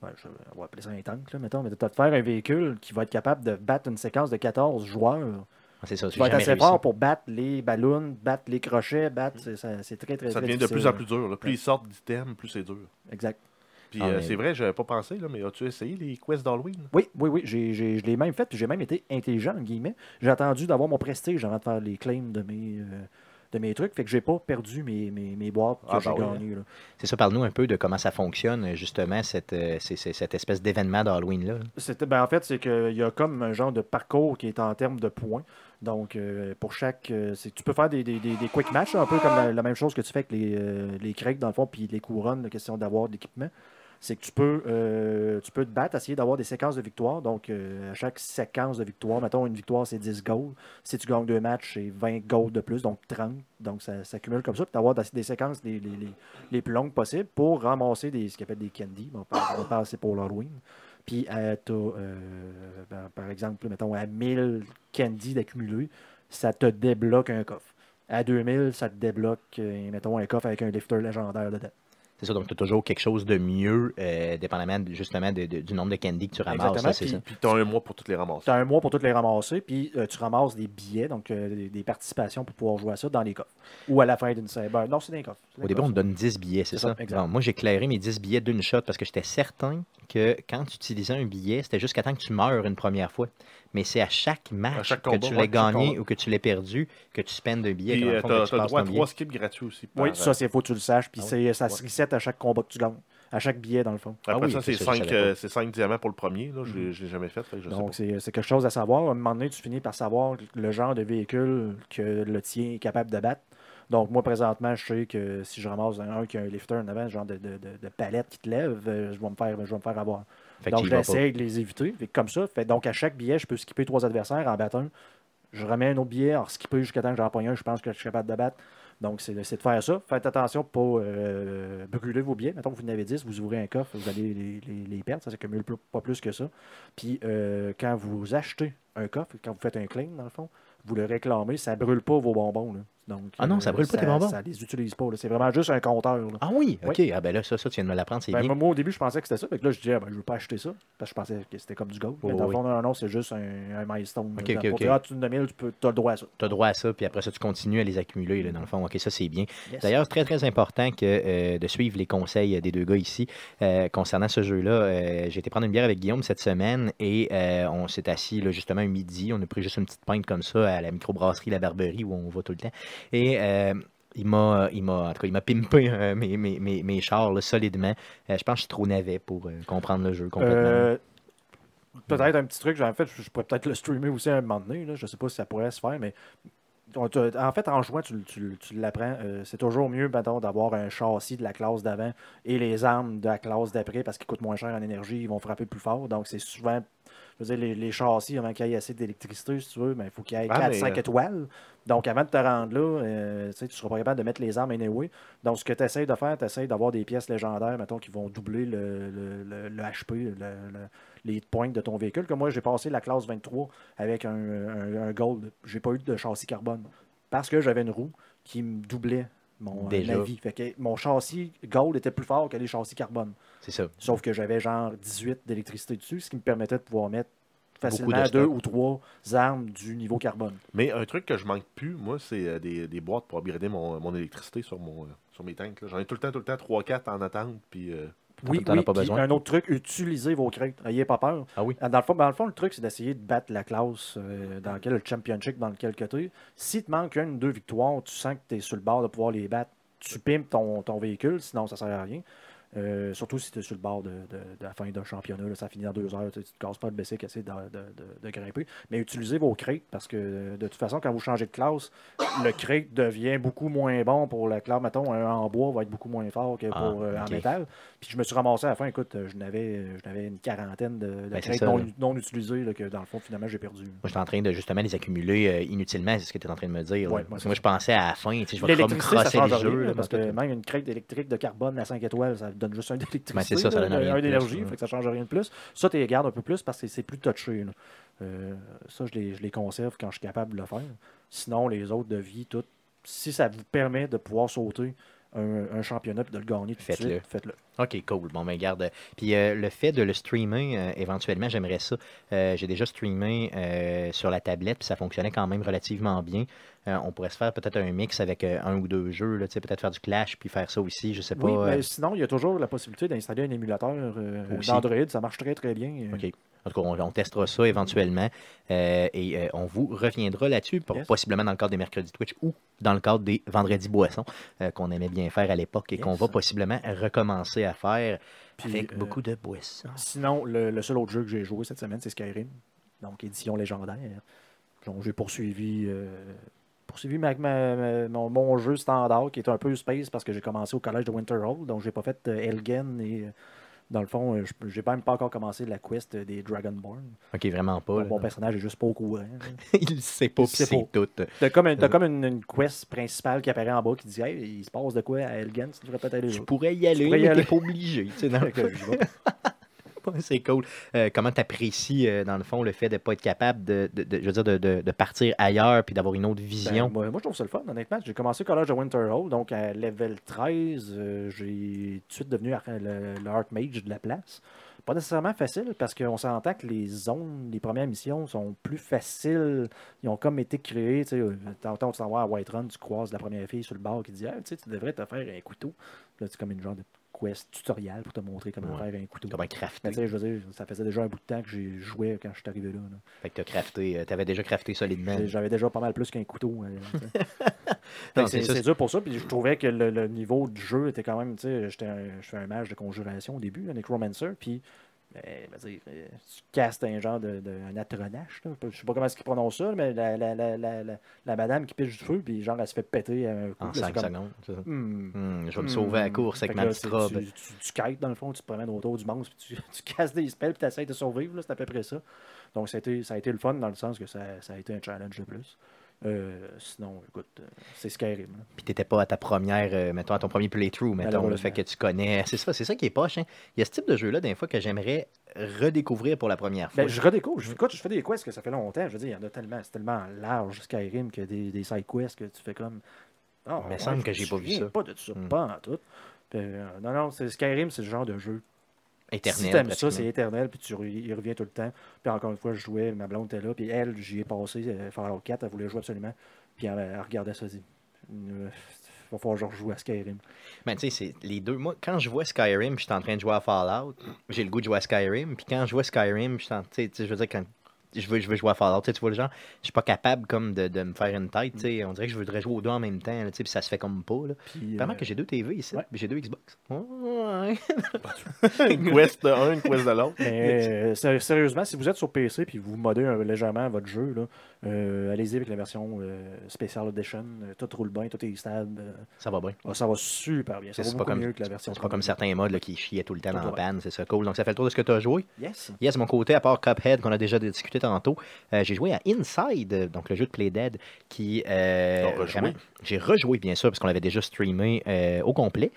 ben, je- on va appeler ça un tank, là, mettons, mais de te faire un véhicule qui va être capable de battre une séquence de 14 joueurs C'est ça. Tu vas être assez fort pour battre les ballons, battre les crochets, battre. c'est- ça- C'est très, très, Ça très devient de plus en plus dur. là. Plus Ouais. ils sortent d'items, plus c'est dur. Exact. Puis Ah, euh, mais- c'est vrai, j'avais pas pensé, là, mais as-tu essayé les quests d'Halloween? Oui, oui, oui. j'ai- j'ai- je l'ai même fait, puis j'ai même été intelligent, entre guillemets. J'ai attendu d'avoir mon prestige avant de faire les claims de mes, euh, de mes trucs. Fait que j'ai pas perdu mes, mes, mes boîtes que Ah, j'ai bah oui, gagnées. là. C'est ça, parle-nous un peu de comment ça fonctionne, justement, cette, euh, c'est- c'est- cette espèce d'événement d'Halloween-là. là. C'était- ben, en fait, c'est qu'il y a comme un genre de parcours qui est en termes de points. Donc, euh, pour chaque. euh, c'est- tu peux faire des, des, des- des quick matchs, un peu comme la, la même chose que tu fais avec les, euh, les craques, dans le fond, puis les couronnes, la question d'avoir de l'équipement. C'est que tu peux, euh, tu peux te battre, essayer d'avoir des séquences de victoire. Donc, euh, à chaque séquence de victoire, mettons, une victoire, c'est 10 goals. Si tu gagnes deux matchs, c'est 20 goals de plus, donc 30. Donc, ça s'accumule comme ça. Puis, d'avoir des, séquences les, les, les, les plus longues possibles pour ramasser des, ce qu'on appelle des candies. On parle, c'est pour l'Halloween. Puis, t'as, euh, ben, par exemple, mettons, à 1000 candies d'accumuler, ça te débloque un coffre. À 2000, ça te débloque, mettons, un coffre avec un lifter légendaire dedans. C'est ça, donc tu as toujours quelque chose de mieux, euh, dépendamment justement de- de- du nombre de candy que tu ramasses. Exactement, puis-. Puis t'as un mois pour toutes les ramasser. Tu as un mois pour toutes les ramasser, puis euh, tu ramasses des billets, donc euh, des, des participations pour pouvoir jouer à ça dans les coffres. Ou à la fin d'une. Ben, non, c'est dans les coffres. Au début, on te donne 10 billets, c'est ça? ça, moi, j'ai clairé mes 10 billets d'une shot parce que j'étais certain que quand tu utilisais un billet, c'était jusqu'à temps que tu meurs une première fois. Mais c'est à chaque match À chaque que tu chaque gagné ou que tu l'aies perdu que tu spendes un billet. Euh, fond, t'as que tu passes droit à trois skips gratuits aussi. Oui, ça, c'est faut que tu le saches. Puis Ah c'est- ça Ouais. se reset à chaque combat que tu gagnes. À chaque billet, dans le fond. Après Ah oui, ça, c'est ça, je 5 savais pas. cinq diamants pour le premier. Là. Je l'ai- je l'ai jamais fait. fait que je sais Donc, pas. c'est c'est quelque chose à savoir. À un moment donné, tu finis par savoir le genre de véhicule que le tien est capable de battre. Donc, moi, présentement, je sais que si je ramasse un, un qui a un lifter en avant, genre de, de, de- de palette qui te lève, euh, je vais me faire, je vais me faire avoir. Fait donc, j'essaie de les éviter. Fait comme ça, fait, donc à chaque billet, je peux skipper trois adversaires en battant un. Je remets un autre billet, en skipper jusqu'à temps que j'en pogne un, je pense que je suis capable de battre. Donc, c'est de faire ça. Faites attention pour pas euh, brûler vos billets. Mettons que vous en avez 10, vous ouvrez un coffre, vous allez les, les- les perdre. Ça s'accumule plus- pas plus que ça. Puis, euh, quand vous achetez un coffre, quand vous faites un claim, dans le fond, vous le réclamez, ça brûle pas vos bonbons. là. Donc, euh, Ah non, ça brûle pas tes bonbons? Ça les utilise pas. C'est vraiment juste un compteur. là. Ah oui, Oui. ok. Ah ben là, ça, ça, tu viens de me l'apprendre, c'est Ben, bien. moi, au début, je pensais que c'était ça. Fait que là, je disais, ah, ben, je veux pas acheter ça. Parce que je pensais que c'était comme du gold. mais dans le oui. fond, non, non, c'est juste un, un milestone. Ok, là. ok, ah, tu as 1000, tu peux, as le droit à ça. Tu as droit à ça, puis après ça, tu continues à les accumuler, là, dans le fond. OK, ça, c'est bien. Yes. D'ailleurs, très, très important que, euh, de suivre les conseils des deux gars ici euh, concernant ce jeu-là. Euh, J'ai été prendre une bière avec Guillaume cette semaine et euh, on s'est assis là, justement à midi. On a pris juste une petite pinte comme ça à la microbrasserie La Barberie où on va tout le temps. Et euh, il m'a, il m'a, en tout cas, il m'a pimpé euh, mes, mes, mes, chars solidement. Euh, je pense que je suis trop navet pour euh, comprendre le jeu complètement. Euh, peut-être un petit truc, en fait, je, pourrais peut-être le streamer aussi à un moment donné. Je sais pas si ça pourrait se faire, mais en fait, en jouant, tu, tu tu l'apprends. Euh, c'est toujours mieux, d'avoir un châssis de la classe d'avant et les armes de la classe d'après parce qu'ils coûtent moins cher en énergie, ils vont frapper plus fort. Donc, c'est souvent. Je veux dire, les, les châssis, avant qu'il y ait assez d'électricité, si tu veux, mais il faut qu'il y ait Ah, 4-5 mais, euh, étoiles. Donc, avant de te rendre là, euh, tu tu seras pas capable de mettre les armes anyway. Donc, ce que tu essaies de faire, tu essaies d'avoir des pièces légendaires, mettons, qui vont doubler le, le- le- le HP, le- le- les hit points de ton véhicule. Comme moi, j'ai passé la classe 23 avec un, un, un gold. J'ai pas eu de châssis carbone. Parce que j'avais une roue qui me doublait mon, euh, Déjà. ma vie. Fait que mon châssis gold était plus fort que les châssis carbone. c'est ça. Sauf que j'avais genre 18 d'électricité dessus, ce qui me permettait de pouvoir mettre facilement de deux ou trois armes du niveau carbone. Mais un truc que je manque plus, moi, c'est euh, des, des boîtes pour upgrader mon, mon électricité sur, mon, euh, sur mes tanks. J'en ai tout le temps, tout le temps 3-4 en attente. Puis, euh, Oui, as pas besoin. un autre truc, utilisez vos crêtes. Ayez pas peur. Ah oui. Dans le fond, dans le, fond, le truc, c'est d'essayer de battre la classe euh, dans lequel le championship dans lequel tu es. Si te manque une ou deux victoires, tu sens que tu es sur le bord de pouvoir les battre, tu pimpes ton, ton véhicule, sinon ça sert à rien. Euh, surtout si tu es sur le bord de, de- de la fin d'un championnat, là, ça finit en deux heures, tu ne te casses pas le baisser, essayer de, de, de- grimper. Mais utilisez vos crêtes parce que euh, de toute façon, quand vous changez de classe, le crate devient beaucoup moins bon pour la classe. Mettons, un en bois va être beaucoup moins fort que Ah, pour euh, ok. en métal. Puis je me suis ramassé à la fin, écoute, euh, je n'avais, euh, je n'avais une quarantaine de, de Ben, ça, non, là. non utilisées là, que dans le fond, finalement, j'ai perdu. Moi, j'étais en train de justement les accumuler euh, inutilement, c'est ce que tu es en train de me dire. Ouais, moi, c'est je pensais à la fin, je vais crosser le jeu. parce dans que même une crête électrique de carbone à 5 étoiles, ça donne juste un d'électricité. Ben, un d'énergie, ça change rien de plus. Ça, tu les gardes un peu plus parce que c'est plus touché. là. Euh, ça, je les, je les conserve quand je suis capable de le faire. Sinon, les autres de vie, tout, si ça vous permet de pouvoir sauter un, un championnat puis de le gagner tout de Faites-le. faites-le. OK, cool. Bon, ben garde. Puis euh, le fait de le streamer, euh, éventuellement, j'aimerais ça. Euh, J'ai déjà streamé sur la tablette, puis ça fonctionnait quand même relativement bien. Euh, on pourrait se faire peut-être un mix avec euh, un ou deux jeux, là, tu sais, peut-être faire du Clash, puis faire ça aussi, je sais pas. Oui, euh, mais sinon, il y a toujours la possibilité d'installer un émulateur d'Android. Ça marche très, très bien. OK. En tout cas, on, on testera ça éventuellement et on vous reviendra là-dessus, Yes. possiblement dans le cadre des mercredis Twitch ou dans le cadre des vendredis boissons qu'on aimait bien faire à l'époque et qu'on va possiblement recommencer à faire Puis, avec beaucoup de boissons. Sinon, le, le seul autre jeu que j'ai joué cette semaine, c'est Skyrim. Donc, édition légendaire. Donc, j'ai poursuivi, euh, poursuivi ma- ma- ma- mon, mon jeu standard qui est un peu space parce que j'ai commencé au collège de Winterhold. Donc, j'ai pas fait euh, Elgen et. euh, dans le fond, euh, je- j'ai même pas encore commencé la quest des Dragonborn. OK, vraiment pas. Mon, là. mon personnage est juste pas au courant. [laughs] Il sait pas, c'est tout. T'as comme, un- Euh. comme une, une quest principale qui apparaît en bas qui dit Hey, il se passe de quoi à Elgen, tu devrais peut-être aller Tu là. pourrais y aller, pourrais y mais aller. pas obligé. tu sais, dans le [laughs] [laughs] C'est cool. Euh, comment tu apprécies, dans le fond, le fait de ne pas être capable de, de- de- je veux dire, de, partir ailleurs puis d'avoir une autre Ben, vision? moi, moi, je trouve ça le fun, honnêtement. J'ai commencé au collège de Winterhold, donc à level 13, euh, j'ai tout de suite devenu le, le Archmage de la place. Pas nécessairement facile, parce qu'on s'entend que les zones, les premières missions sont plus faciles. Ils ont comme été créés. Tu euh, tantôt, tu t'en vas à Whiterun, tu croises la première fille sur le bord qui dit Ah, tu sais, tu devrais te faire un couteau. Là, c'est comme une genre de quest tutoriel pour te montrer comment Ouais. faire un couteau. Comment crafter? Mais tu sais, je veux dire, ça faisait déjà un bout de temps que j'ai joué quand je suis arrivé là. là. Fait que t'as crafté, euh, t'avais déjà crafté solidement. J'avais déjà pas mal plus qu'un couteau. euh, [laughs] c'est dur pour ça. Puis je trouvais que le, le niveau du jeu était quand même. Tu sais, j'étais un- je fais un mage de conjuration au début, un necromancer. Puis, ben, dire, euh, tu castes un genre de, de un atronache. Là. Je sais pas comment est-ce qu'ils prononcent ça, mais la, la, la, la, madame qui piche du feu, puis genre, elle se fait péter un coup. En là, c'est 5 comme, secondes. ça. Hmm, je vais me hmm. sauver à course avec ma petite robe. Tu, tu, tu kites, dans le fond, tu te promènes autour du monstre, puis tu, [laughs] tu casses des spells, puis tu essaies de survivre. C'est à peu près ça. Donc, ça a, été, ça a été le fun dans le sens que ça, ça a été un challenge de plus. Euh, sinon, écoute, euh, c'est Skyrim. là. Puis t'étais pas à ta première, euh, mettons, à ton premier playthrough, mettons, le fait que tu connais. [laughs] C'est ça, c'est ça qui est poche. Hein. Il y a ce type de jeu-là, des fois, que j'aimerais redécouvrir pour la première fois. Ben, je redécouvre. Je, écoute, je fais des quests que ça fait longtemps. Je veux dire, il y en a tellement, c'est tellement large Skyrim que des, des side quests que tu fais comme. Ah, Il me semble que j'ai pas vu ça. pas de ça, Hmm. pas en tout. Puis, euh, non, non, c'est Skyrim, c'est le genre de jeu. Éternel. si t'aimes ça, c'est éternel, puis tu re- y reviens tout le temps. Puis encore une fois, je jouais, ma blonde était là, puis elle, j'y ai passé euh, Fallout 4, elle voulait jouer absolument. Puis elle, elle regardait ça, dit euh, va falloir que je rejoue à Skyrim. Ben, tu sais, c'est les deux. Moi, quand je vois Skyrim, je suis en train de jouer à Fallout, j'ai le goût de jouer à Skyrim. Puis quand je vois Skyrim, je suis en- tu sais, je veux dire, quand je veux, je veux jouer à Fallout, tu sais, tu vois le genre, je suis pas capable comme de, de me faire une tête, tu sais. On dirait que je voudrais jouer aux deux en même temps, là, tu sais, puis ça se fait comme pas, là. Puis, Vraiment euh, que j'ai deux TV ici, ouais. j'ai deux Xbox. Ouais. [laughs] une quest de un, une quest de l'autre. Mais euh, sé- sérieusement, si vous êtes sur PC puis vous modez un- légèrement votre jeu, là, euh, allez-y avec la version euh, Special Edition. Euh, tout roule bien, tout est stable. euh, Ça va bien. ah, ça va super bien. Ça C'est va pas comme- mieux que la version. C'est pas comme certains modes là, qui chiaient tout le temps Tout dans la ouais. panne, c'est ça, cool. Donc ça fait le tour de ce que tu as joué. Yes. Yes, de mon côté, à part Cuphead, qu'on a déjà discuté tantôt, euh, j'ai joué à Inside, donc le jeu de Playdead, qui. euh, J'ai rejoué, bien sûr, parce qu'on l'avait déjà streamé euh, au complet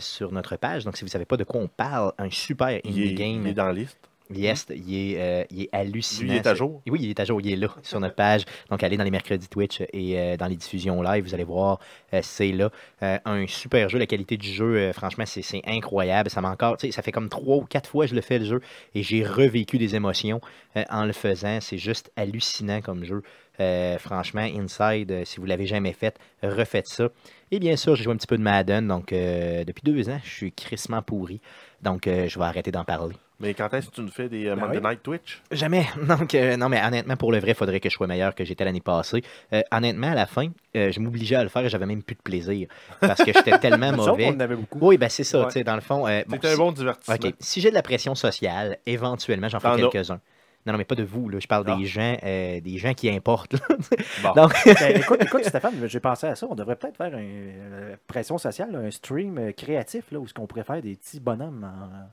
sur notre page. Donc, si vous ne savez pas de quoi on parle, un super Il indie est, game. il est dans la liste. Yes, il est, euh, il est hallucinant. Lui, il est à jour? Oui, il est à jour, il est là sur notre page. Donc, allez dans les mercredis Twitch et euh, dans les diffusions live, vous allez voir, euh, c'est là. Euh, un super jeu, la qualité du jeu, euh, franchement, c'est incroyable. Ça encore, ça fait comme trois ou quatre fois que je le fais le jeu et j'ai revécu des émotions euh, en le faisant. C'est juste hallucinant comme jeu. Euh, franchement, Inside, euh, si vous l'avez jamais fait, refaites ça. Et bien sûr, j'ai joué un petit peu de Madden, donc euh, depuis deux ans, je suis crissement pourri. Donc, euh, je vais arrêter d'en parler. Mais quand est-ce que tu nous fais des euh, Ben Monday oui. Night Twitch? Jamais. [laughs] Donc, euh, non, mais honnêtement, pour le vrai, il faudrait que je sois meilleur que j'étais l'année passée. Euh, honnêtement, à la fin, euh, je m'obligeais à le faire et j'avais même plus de plaisir. Parce que j'étais [laughs] tellement mauvais. on en avait beaucoup. Oui, ben c'est ça, Ouais. tu sais, dans le fond. euh, bon, C'était un si- bon divertissement. OK. Si j'ai de la pression sociale, éventuellement, j'en as. quelques-uns. Non, non, mais pas de vous, là. Je parle Ah. des gens, euh, des gens qui importent. [laughs] Bon. Donc, Ben, écoute, écoute, Stéphane, j'ai pensé à ça. On devrait peut-être faire une euh, pression sociale, là, un stream euh, créatif, là, où ce qu'on pourrait faire des petits bonhommes en,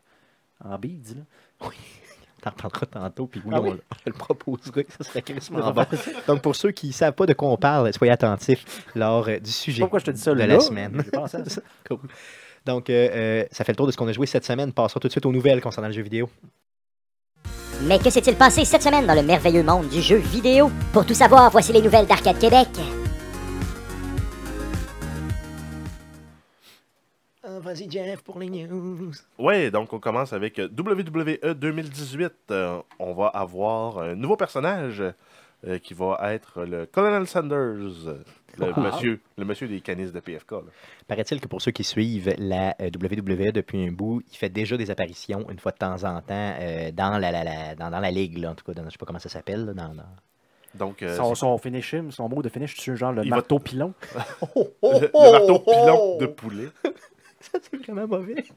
en beads. Là. [laughs] t'en reparleras tantôt, puis oui, Ah on, oui? [laughs] je le proposerai. Ça serait crissement bon. Donc, pour ceux qui ne savent pas de quoi on parle, soyez attentifs lors euh, du sujet pourquoi je te dis ça de là? la semaine. mais J'ai pensé à ça. [laughs] Cool. Donc, euh, euh, ça fait le tour de ce qu'on a joué cette semaine. Passons tout de suite aux nouvelles concernant le jeu vidéo. Mais que s'est-il passé cette semaine dans le merveilleux monde du jeu vidéo? Pour tout savoir, voici les nouvelles d'Arcade Québec. Vas-y, Jeff, pour les news. Ouais, donc on commence avec euh, WWE 2018. Euh, on va avoir un nouveau personnage euh, qui va être le Colonel Sanders, le, Wow. monsieur, le monsieur des canisses de PFK. Paraît-il que pour ceux qui suivent la euh, WWE depuis un bout, il fait déjà des apparitions une fois de temps en temps euh, dans, la, la- la- dans, dans la ligue, là, en tout cas, dans, je sais pas comment ça s'appelle. là, Dans, dans- Donc, euh, Son, son finish, him, son mot de finish, c'est genre le Il va- marteau pilon? [laughs] le, le marteau pilon de poulet. [laughs] [laughs] C'est vraiment mauvais. [laughs]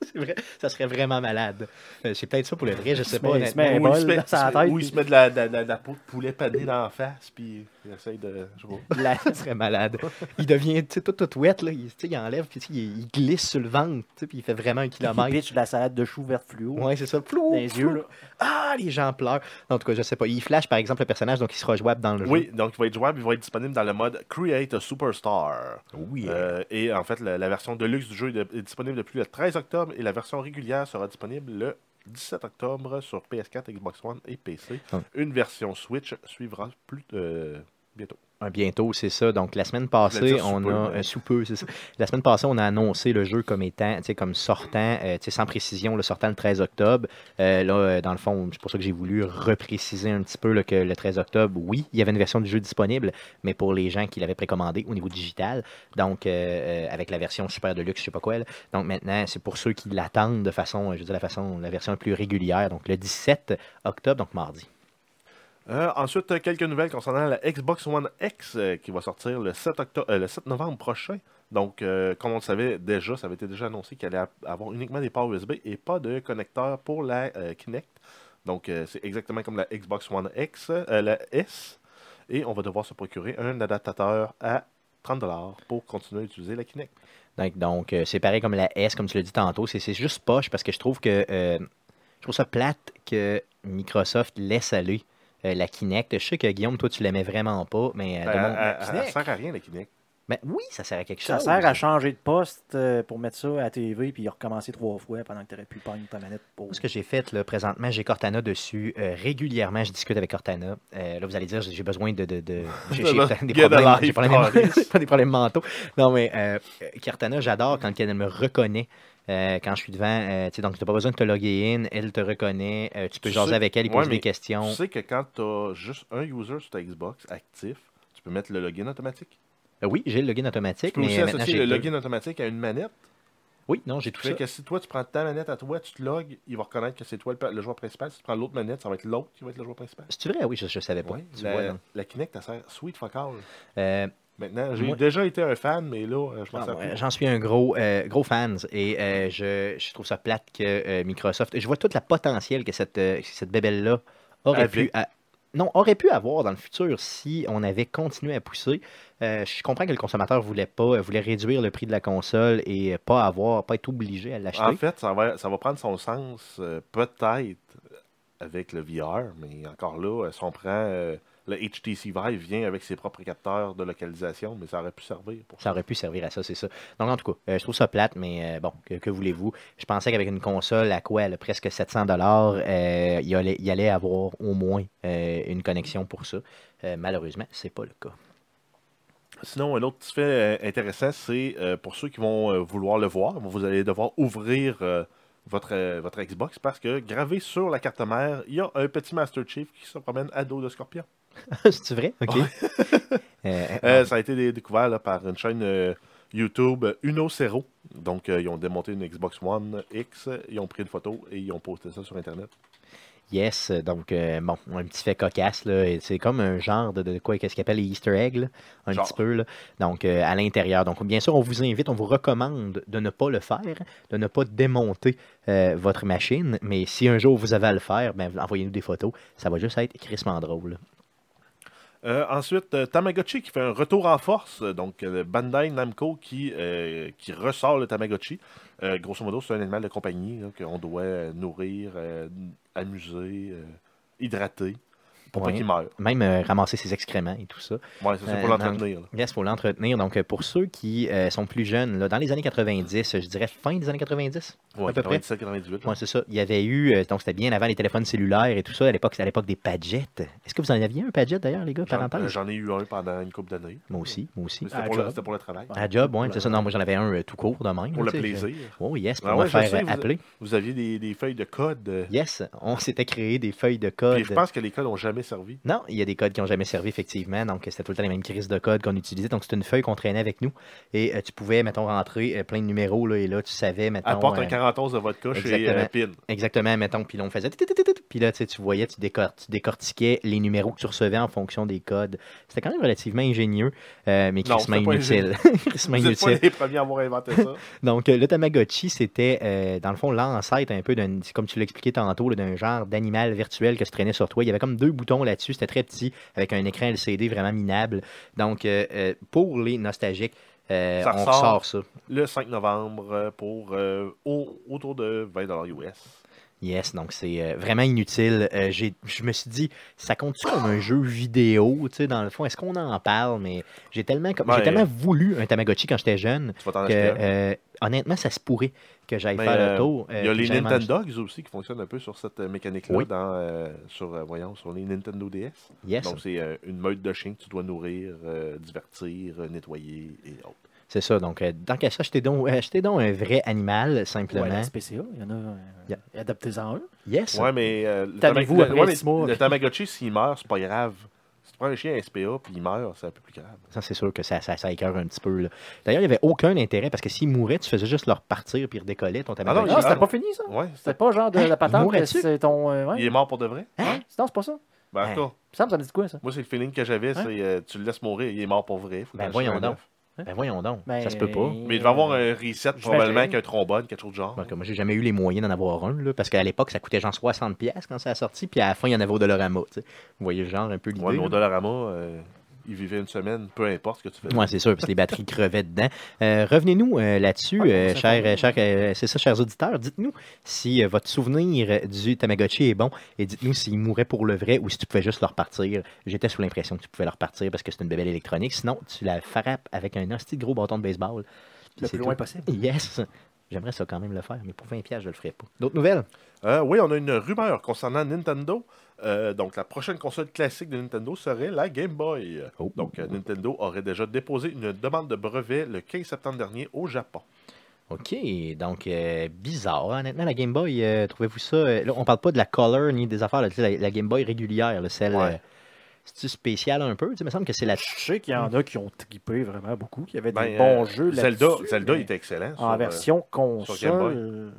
C'est vrai, ça serait vraiment malade. Euh, c'est peut-être ça pour le vrai, je sais pas. met- il se met honnêtement. un Ou il, bol se met, dans sa il se met- tête, ou il puis- se met de la, de la- de la peau de poulet panée dans la face, puis il essaye de. Je [laughs] Ça serait malade. Il devient tu sais, tout, tout wet, là. Il, tu sais, il enlève, puis tu sais, il, il glisse sur le ventre, tu sais, puis il fait vraiment un Il kilomètre. pitch de la salade de choux verte fluo Ouais, c'est ça. Flou, dans les flou. yeux. Là. Ah, les gens pleurent. En tout cas, je sais pas. Il flash, par exemple, le personnage, donc il sera jouable dans le jeu. Oui, donc il va être jouable, il va être disponible dans le mode Create a Superstar. Oui. Euh, et en fait, la, la version de luxe du jeu est, disponible depuis le 13 octobre et la version régulière sera disponible le 17 octobre sur PS4, Xbox One et PC. Ah. Une version Switch suivra plus euh, bientôt. Un bientôt, c'est ça. Donc, la semaine passée, dire on peu, a. euh, sous peu, c'est ça. La semaine passée, on a annoncé le jeu comme étant, comme sortant, euh, sans précision, le sortant le 13 octobre. Euh, là, dans le fond, c'est pour ça que j'ai voulu repréciser un petit peu là, que le 13 octobre, oui, il y avait une version du jeu disponible, mais pour les gens qui l'avaient précommandé au niveau digital. Donc, euh, avec la version super de luxe, je sais pas quoi. là. Donc, maintenant, c'est pour ceux qui l'attendent de façon, je veux dire, la façon, la version la plus régulière. Donc, le 17 octobre, donc mardi. Euh, ensuite, quelques nouvelles concernant la Xbox One X euh, qui va sortir le 7, octo- euh, le 7 novembre prochain. Donc, comme on le savait déjà, ça avait été déjà annoncé qu'elle allait avoir uniquement des ports USB et pas de connecteur pour la Kinect. Donc, c'est exactement comme la Xbox One X, la S. Et on va devoir se procurer un adaptateur à 30$ pour continuer à utiliser la Kinect. Donc, donc c'est pareil comme la S, comme tu l'as dit tantôt. C'est juste poche parce que je trouve que je trouve ça plate que Microsoft laisse aller euh, la Kinect. Je sais que Guillaume, toi, tu l'aimais vraiment pas, mais euh, Ben, mon- elle- sert à rien, la Kinect. mais oui, ça sert à quelque Ça chose. sert à changer de poste euh, pour mettre ça à la TV puis recommencer trois fois pendant que tu aurais pu prendre ta manette pour. Ce que j'ai fait là, présentement, j'ai Cortana dessus. euh, régulièrement, je discute avec Cortana. Euh, là, vous allez dire, j'ai besoin de. de, de- [laughs] j'ai des, [laughs] des problèmes mentaux. Non, mais euh, Cortana, j'adore quand elle me reconnaît. Euh, quand je suis devant, euh, tu sais, donc tu n'as pas besoin de te loguer in, elle te reconnaît, euh, tu peux Tu jaser sais- avec elle, il ouais, pose des questions. Tu sais que quand tu as juste un user sur ta Xbox actif, tu peux mettre le login automatique? Euh, oui, j'ai le login automatique, Tu peux mais aussi maintenant associer le login automatique à une manette. Oui, non, j'ai tout qui ça. fait que si toi, tu prends ta manette à toi, tu te logs, il va reconnaître que c'est toi le, le joueur principal. Si tu prends l'autre manette, ça va être l'autre qui va être le joueur principal. C'est vrai, oui, je, je savais pas. Ouais, la, vois, la Kinect, elle sert sweet fuck all. Euh, Maintenant, j'ai déjà été un fan, mais là, euh, je m'en Ah. J'en suis un gros, euh, gros fan et euh, je, je trouve ça plate que euh, Microsoft. Je vois tout le potentiel que cette, cette bébelle-là aurait pu. non, aurait pu avoir dans le futur si on avait continué à pousser. Je comprends que le consommateur voulait pas, voulait réduire le prix de la console et pas avoir, pas être obligé à l'acheter. En fait, ça va, ça va prendre son sens peut-être avec le VR, mais encore là, si on prend le HTC Vive, vient avec ses propres capteurs de localisation, mais ça aurait pu servir pour Ça aurait pu servir à ça, c'est ça. Donc, en tout cas, euh, je trouve ça plate, mais euh, bon, que, que voulez-vous? Je pensais qu'avec une console à quoi? là, presque 700 dollars, il, y allait, il y allait avoir au moins euh, une connexion pour ça. Euh, malheureusement, c'est pas le cas. Sinon, un autre petit fait euh, intéressant, c'est euh, pour ceux qui vont euh, vouloir le voir, vous allez devoir ouvrir euh, votre, euh, votre Xbox parce que gravé sur la carte mère, il y a un petit Master Chief qui se promène à dos de scorpion. [laughs] C'est vrai? OK. [laughs] Euh, Euh, ça a été dé- découvert là, par une chaîne euh, YouTube euh, Uno Zero. Donc, euh, ils ont démonté une Xbox One X, ils ont pris une photo et ils ont posté ça sur Internet. yes, donc, euh, bon, un petit fait cocasse, C'est comme un genre de, de quoi, qu'est-ce qu'ils appelle les Easter eggs, là, un Genre. petit peu, là. Donc, euh, à l'intérieur. Donc, bien sûr, on vous invite, on vous recommande de ne pas le faire, de ne pas démonter euh, votre machine, mais si un jour vous avez à le faire, ben, envoyez-nous des photos. Ça va juste être crissement drôle. Euh, ensuite, euh, Tamagotchi qui fait un retour en force. Euh, Donc, Bandai Namco qui, qui ressort le Tamagotchi. Grosso modo, c'est un animal de compagnie qu'on doit nourrir, amuser, hydrater. Pour Ouais. pas qu'il meure. Même euh, ramasser ses excréments et tout ça. Ouais, c'est Euh, pour l'entretenir. là. Yes, pour l'entretenir. Donc, euh, pour ceux qui euh, sont plus jeunes, là, dans les années 90, je dirais fin des années 90, Ouais, à peu près. 97, 98. Ouais, c'est ça. Il y avait eu, euh, donc c'était bien avant les téléphones cellulaires et tout ça, à l'époque, c'était à l'époque des Padgets. Est-ce que vous en aviez un Padget d'ailleurs, les gars, J'en- parenthèse? euh, J'en ai eu un pendant une couple d'années. Moi aussi, moi aussi. C'était pour, le- pour travail. À job, oui, c'est ça. Non, moi j'en avais un euh, tout court de même. Pour le plaisir. Oh yes, pour Ah me ouais, faire sais, euh, vous- appeler. Vous aviez des, des feuilles de code. euh, Yes, on s'était créé des feuilles de code. Puis je pense que les codes n'ont jamais servi. Non, il y a des codes qui n'ont jamais servi, effectivement. Donc, c'était tout le temps les mêmes crises de code qu'on utilisait. Donc, c'était une feuille qu'on traînait avec nous. Et euh, tu pouvais, mettons, rentrer euh, plein de numéros. Là, et là, tu savais, mettons. Apporte euh, un 41 de vodka chez exactement. euh, Pin. Exactement, mettons. Puis là, on faisait. Puis là, tu voyais, tu, décor- tu décortiquais les numéros que tu recevais en fonction des codes. C'était quand même relativement ingénieux, euh, mais crissement inutile. [laughs] crissement n'êtes pas inutile. les premiers à avoir inventé ça. [laughs] Donc, euh, le Tamagotchi, c'était, euh, dans le fond, l'ancêtre un peu, d'un, comme tu l'expliquais tantôt, d'un genre d'animal virtuel que se traînait sur toi. Il y avait comme deux boutons là-dessus. C'était très petit, avec un écran LCD vraiment minable. Donc, euh, euh, pour les nostalgiques, euh, Ça on ressort. ressort ça. Le 5 novembre pour euh, au- autour de 20 US. Yes, donc c'est euh, vraiment inutile. Euh, j'ai- je me suis dit, ça compte-tu comme un jeu vidéo, tu sais, dans le fond? Est-ce qu'on en parle? Mais j'ai tellement, Ouais. tellement voulu un Tamagotchi quand j'étais jeune Tu vas t'en que, euh, honnêtement, ça se pourrait que j'aille faire euh, le tour. Il y euh, a les Nintendo Dogs aussi qui fonctionnent un peu sur cette euh, mécanique-là Oui. dans, euh, sur, euh, voyons, sur les Nintendo DS. Yes, Donc c'est euh, une meute de chiens que tu dois nourrir, euh, divertir, euh, nettoyer et autres. c'est ça. Donc, euh, qu'à ça, achetez donc, achetez donc un vrai animal, simplement. Ouais, la SPCA, il y en a. euh, Yeah. Adaptez-en un. Yes. Ouais, mais euh, le, T'avez-vous Tama- après le- ouais, mais le Tamagotchi, s'il meurt, c'est pas grave. Prends un chien à SPA puis il meurt, c'est un peu plus grave. Ça, c'est sûr que ça, ça, ça écœure un petit peu. là. D'ailleurs, il n'y avait aucun intérêt parce que s'ils mouraient, tu faisais juste leur partir puis redécoller ton non, Tamagotchi. il Ah, est c'était pas fini, ça? Ouais, C'était pas genre de Hein? la patente, Mourrais-tu? mais c'est ton. euh, ouais. il est mort pour de vrai. Ouais. Non, c'est pas ça. Ben, en Hein? tout cas, Ça me, ça me dit quoi, ça? moi, c'est le feeling que j'avais, Hein? c'est euh, tu le laisses mourir, il est mort pour vrai. Faut Ben, voyons donc. Neuf. Ben voyons donc, Ben, ça se peut pas. Mais il devait avoir un reset probablement avec un trombone, quelque chose de genre. Donc, moi, j'ai jamais eu les moyens d'en avoir un, là, parce qu'à l'époque, ça coûtait genre 60$ piastres quand ça a sorti, puis à la fin, il y en avait au Dollarama. tu sais. Vous voyez le genre un peu l'idée. Ouais, mais au? Dollarama, euh, il vivait une semaine, peu importe ce que tu fais. Ouais, c'est sûr, parce que les batteries [laughs] crevaient dedans. Euh, Revenez-nous euh, là-dessus, Ouais, euh, chers, c'est ça, chers auditeurs. Dites-nous si euh, votre souvenir du Tamagotchi est bon et dites-nous s'il mourait pour le vrai ou si tu pouvais juste le repartir. J'étais sous l'impression que tu pouvais le repartir parce que c'est une bébelle électronique. Sinon, tu la frappes avec un hostie de gros bâton de baseball. Le c'est plus loin tout. possible. Yes! J'aimerais ça quand même le faire, mais pour 20$, piastres, je le ferais pas. D'autres nouvelles? Euh, oui, on a une rumeur concernant Nintendo. Euh, donc, la prochaine console classique de Nintendo serait la Game Boy. Oh. Donc, euh, Nintendo aurait déjà déposé une demande de brevet le 15 septembre dernier au Japon. OK, donc euh, bizarre, honnêtement, la Game Boy, euh, trouvez-vous ça... euh, là, on parle pas de la Color ni des affaires, là, la, la Game Boy régulière, là, celle... Ouais. euh, C'est-tu spécial un peu? Tu sais, il me semble que c'est la... Je sais qu'il y en a qui ont trippé vraiment beaucoup, qui avaient des Ben, bons euh, jeux Zelda, Zelda mais était excellent. sur, En euh, version Game Boy. console.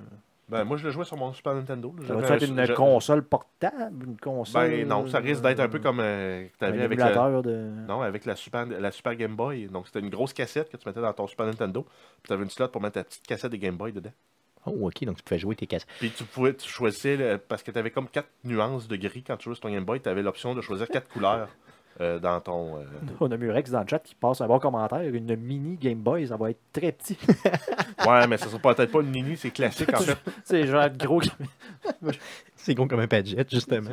Ben, moi, je le jouais sur mon Super Nintendo. Ça va être un- une je- console portable, une console. Ben non, ça risque d'être un peu comme euh, que tu un avais avec la, de. non, avec la Super, la Super Game Boy. Donc, c'était une grosse cassette que tu mettais dans ton Super Nintendo. Puis, tu avais une slot pour mettre ta petite cassette de Game Boy dedans. Oh, OK, donc tu pouvais jouer tes cassettes. Puis tu pouvais, tu choisissais, parce que tu avais comme quatre nuances de gris quand tu jouais sur ton Game Boy, tu avais l'option de choisir quatre couleurs euh, dans ton. euh, [laughs] On a Murex dans le chat qui passe un bon commentaire. Une mini Game Boy, ça va être très petit. [laughs] Ouais, mais ça sera peut-être pas une mini, c'est classique en fait. [laughs] c'est genre gros. C'est gros comme un Padget, justement.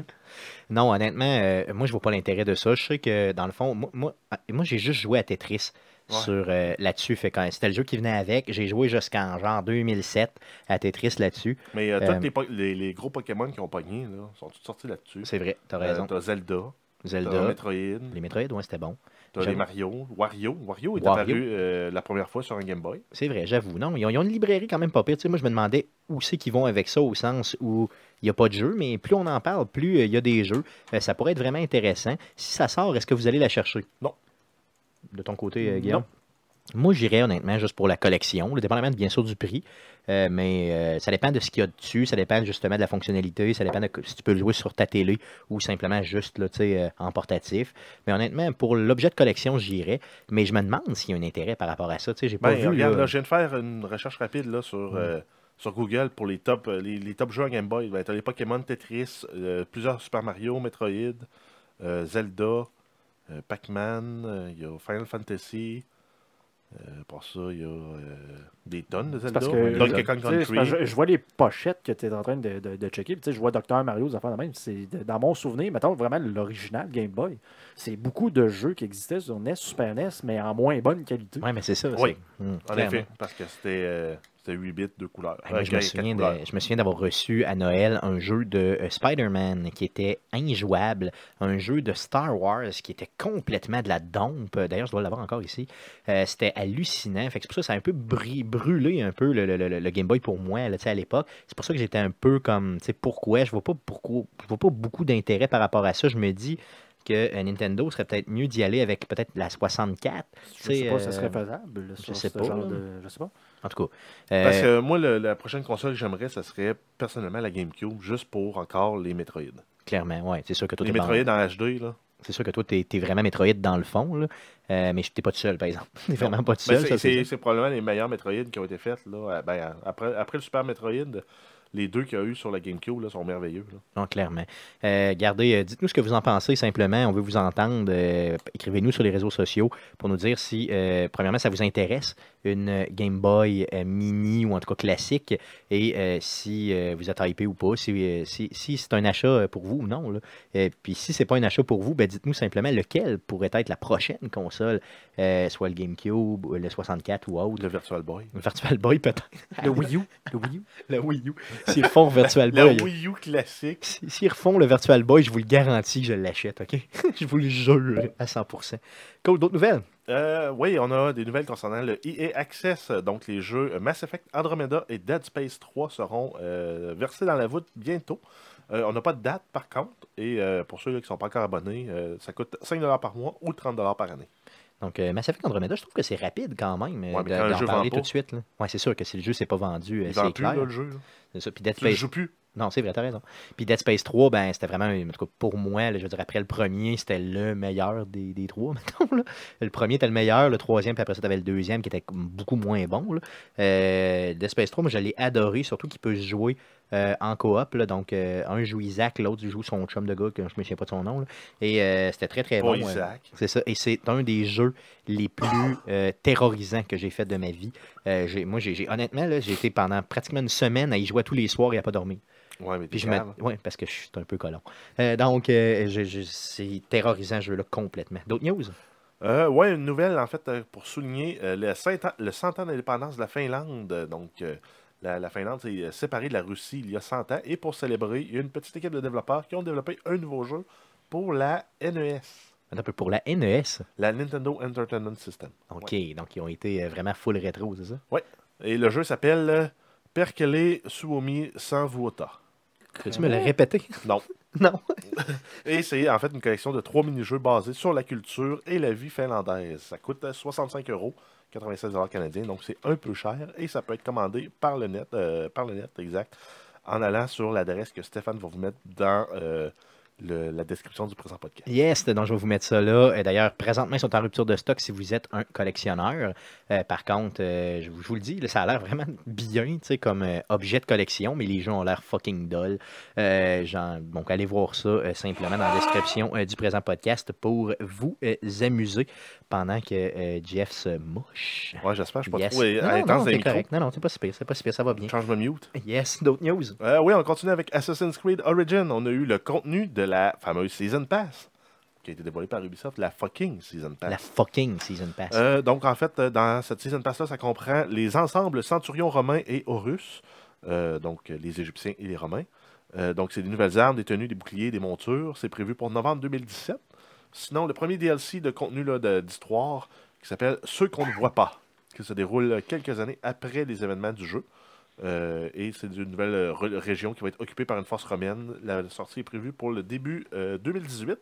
Non, honnêtement, euh, moi, je vois pas l'intérêt de ça. Je sais que, dans le fond, moi, moi, ah, moi, j'ai juste joué à Tetris. Ouais. Sur euh, là-dessus, fait quand c'était le jeu qui venait avec. J'ai joué jusqu'en genre 2007 à Tetris là-dessus. Mais euh, Euh, tous les, les, les gros Pokémon qui ont pogné, là, sont tous sortis là-dessus. C'est vrai, t'as Euh, raison. t'as Zelda, Zelda, Metroid, les Metroid, ouais, c'était bon. t'as les. Mario, Wario. Wario est Wario. apparu euh, la première fois sur un Game Boy. C'est vrai, j'avoue. Non, ils ont, ils ont une librairie quand même pas pire. Tu sais, moi, je me demandais où c'est qu'ils vont avec ça, au sens où il n'y a pas de jeu, mais plus on en parle, plus euh, il y a des jeux. Euh, ça pourrait être vraiment intéressant. Si ça sort, est-ce que vous allez la chercher? Non. De ton côté, Guillaume? Moi, j'irais honnêtement juste pour la collection, là, dépendamment bien sûr du prix. Euh, mais euh, ça dépend de ce qu'il y a dessus, ça dépend justement de la fonctionnalité, ça dépend de si tu peux le jouer sur ta télé ou simplement juste là, tu euh, en portatif. Mais honnêtement, pour l'objet de collection, j'irais. Mais je me demande s'il y a un intérêt par rapport à ça. Tu J'ai pas Ben, vu. regarde, là- là, je viens de faire une recherche rapide là, sur, sur Google pour les top, les, les top jeux à Game Boy. Ben, t'as les Pokémon, Tetris, plusieurs Super Mario, Metroid, Zelda, Pac-Man, il y a Final Fantasy. Euh, pour ça, il y a euh, des tonnes de Zelda. parce que Donkey Kong Country. parce que je, je vois les pochettes que tu es en train de, de, de checker. puis je vois Dr. Mario, des affaires de même. C'est dans mon souvenir, mettons vraiment l'original Game Boy. C'est beaucoup de jeux qui existaient sur NES, Super NES, mais en moins bonne qualité. Oui, mais c'est ça. Oui, c'est- hum, En clairement. effet, parce que c'était euh, c'était 8 bits, deux couleurs. Ouais, moi, Euh, je, me quatre souviens couleurs. de- je me souviens d'avoir reçu à Noël un jeu de euh, Spider-Man qui était injouable, un jeu de Star Wars qui était complètement de la dompe. D'ailleurs, je dois l'avoir encore ici. Euh, C'était hallucinant. Fait que c'est pour ça que ça a un peu bri- brûlé un peu le, le- le- le Game Boy pour moi là, tu sais, à l'époque. C'est pour ça que j'étais un peu comme, tu sais, pourquoi? Je vois pas pourquoi, je vois pas beaucoup d'intérêt par rapport à ça. Je me dis que euh, Nintendo serait peut-être mieux d'y aller avec peut-être la 64. Je tu sais, pas ça euh, serait faisable. je sais pas, genre là. de- Je sais pas. En tout cas. Parce euh, que moi, le- la prochaine console que j'aimerais, ça serait personnellement la GameCube, juste pour encore les Metroid. Clairement, ouais. C'est sûr que toi, Les t'es Metroid bon. en HD, là. C'est sûr que toi, t'es es vraiment Metroid dans le fond, là. Euh, mais t'es pas tout seul, par exemple. [laughs] T'es vraiment pas tout Ben, seul. c'est- probablement les meilleurs Metroid qui ont été faits. Là. Ben, après, après le Super Metroid, les deux qu'il y a eu sur la GameCube là, sont merveilleux. là. Non, clairement. Euh, gardez, euh, dites-nous ce que vous en pensez simplement. On veut vous entendre. Euh, Écrivez-nous sur les réseaux sociaux pour nous dire si, euh, premièrement, ça vous intéresse, une Game Boy euh, mini ou en tout cas classique, et euh, si euh, vous êtes hypé ou pas, si, euh, si, si c'est un achat pour vous ou non. Là. Euh, puis si c'est pas un achat pour vous, ben, dites-nous simplement lequel pourrait être la prochaine console, euh, soit le GameCube, ou le 64 ou autre. Le Virtual Boy. Le Virtual Boy peut-être. Le Wii U. Le Wii U. Le Wii U. S'ils refont Virtual Le Boy. Wii U classique. Si- S'ils refont le Virtual Boy, je vous le garantis que je l'achète, OK? [laughs] je vous le jure à 100%. Cool, d'autres nouvelles? Euh, oui, on a des nouvelles concernant le EA Access. Donc, les jeux Mass Effect Andromeda et Dead Space 3 seront euh, versés dans la voûte bientôt. Euh, on n'a pas de date, par contre. Et pour ceux là, qui ne sont pas encore abonnés, ça coûte 5$ par mois ou 30$ par année. Donc, euh, Mass Effect Andromeda, je trouve que c'est rapide quand même euh, Ouais, mais de- quand d'en parler tout de suite. Ouais, c'est sûr que si le jeu s'est pas vendu, euh, Il c'est vend plus, clair. là, le jeu. là. C'est ça. Puis Dead Tu le Space joues plus. Non, c'est vrai, t'as raison. Puis Dead Space 3, ben, c'était vraiment, en tout cas pour moi, là, je veux dire, après le premier, c'était le meilleur des, des trois, [laughs] mettons. Là. Le premier était le meilleur, le troisième, puis après ça, t'avais le deuxième qui était beaucoup moins bon. Là. Euh, Dead Space 3, moi, je l'ai adoré, surtout qu'il peut se jouer euh, en coop. Là, donc, euh, un joue Isaac, l'autre joue son chum de gars, que je me souviens pas de son nom. là. Et euh, c'était très, très Pas bon. Isaac. c'est ça. Et c'est un des jeux les plus terrorisants que j'ai fait de ma vie. Moi, j'ai honnêtement, j'ai été pendant pratiquement une semaine à y jouer tous les soirs et à pas dormir. Ouais, mais Puis je ouais, parce que je suis un peu colon. Donc, c'est terrorisant ce jeu-là complètement. D'autres news? Euh, ouais, une nouvelle, en fait, pour souligner euh, le, 100 ans, le 100 ans d'indépendance de la Finlande. Donc, euh, la, la Finlande s'est euh, séparée de la Russie il y a 100 ans. Et pour célébrer, il y a une petite équipe de développeurs qui ont développé un nouveau jeu pour la NES, Un peu pour la NES. la Nintendo Entertainment System. OK, donc ils ont été euh, vraiment full rétro, c'est ça? Et le jeu s'appelle euh, Perkele Suomi Sanvuota. Peux-tu me le répéter? Non. [laughs] non. [laughs] Et c'est en fait une collection de trois mini-jeux basés sur la culture et la vie finlandaise. Ça coûte euh, 65 euros, 96 dollars canadiens, donc c'est un peu cher et ça peut être commandé par le net, euh, par le net exact, en allant sur l'adresse que Stéphane va vous mettre dans euh, le- la description du présent podcast. Yes, donc je vais vous mettre ça là. D'ailleurs, présentement, ils sont en rupture de stock si vous êtes un collectionneur. Euh, par contre, euh, je, vous, je vous le dis, là, ça a l'air vraiment bien, tu sais, comme euh, objet de collection, mais les jeux ont l'air fucking dull. Genre, donc, allez voir ça simplement dans la description du présent podcast pour vous amuser pendant que Jeff se mouche. Ouais, j'espère, je suis pas Yes. trop non, intense non, micros. correct. Non, non, c'est pas si pire, c'est pas si pire, ça va bien. Change de mute. Yes, d'autres news. Oui, on continue avec Assassin's Creed Origin. On a eu le contenu de la fameuse Season Pass qui a été dévoilée par Ubisoft, la fucking Season Pass. La fucking Season Pass. Euh, donc, en fait, euh, dans cette Season Pass-là, ça comprend les ensembles Centurions romains et Horus, euh, donc les Égyptiens et les Romains. Euh, donc, c'est des nouvelles armes, des tenues, des boucliers, des montures. C'est prévu pour novembre 2017. Sinon, le premier DLC de contenu d'histoire qui s'appelle Ceux qu'on ne voit pas, qui se déroule quelques années après les événements du jeu. Euh, et c'est une nouvelle euh, région qui va être occupée par une force romaine. La sortie est prévue pour le début euh, 2018.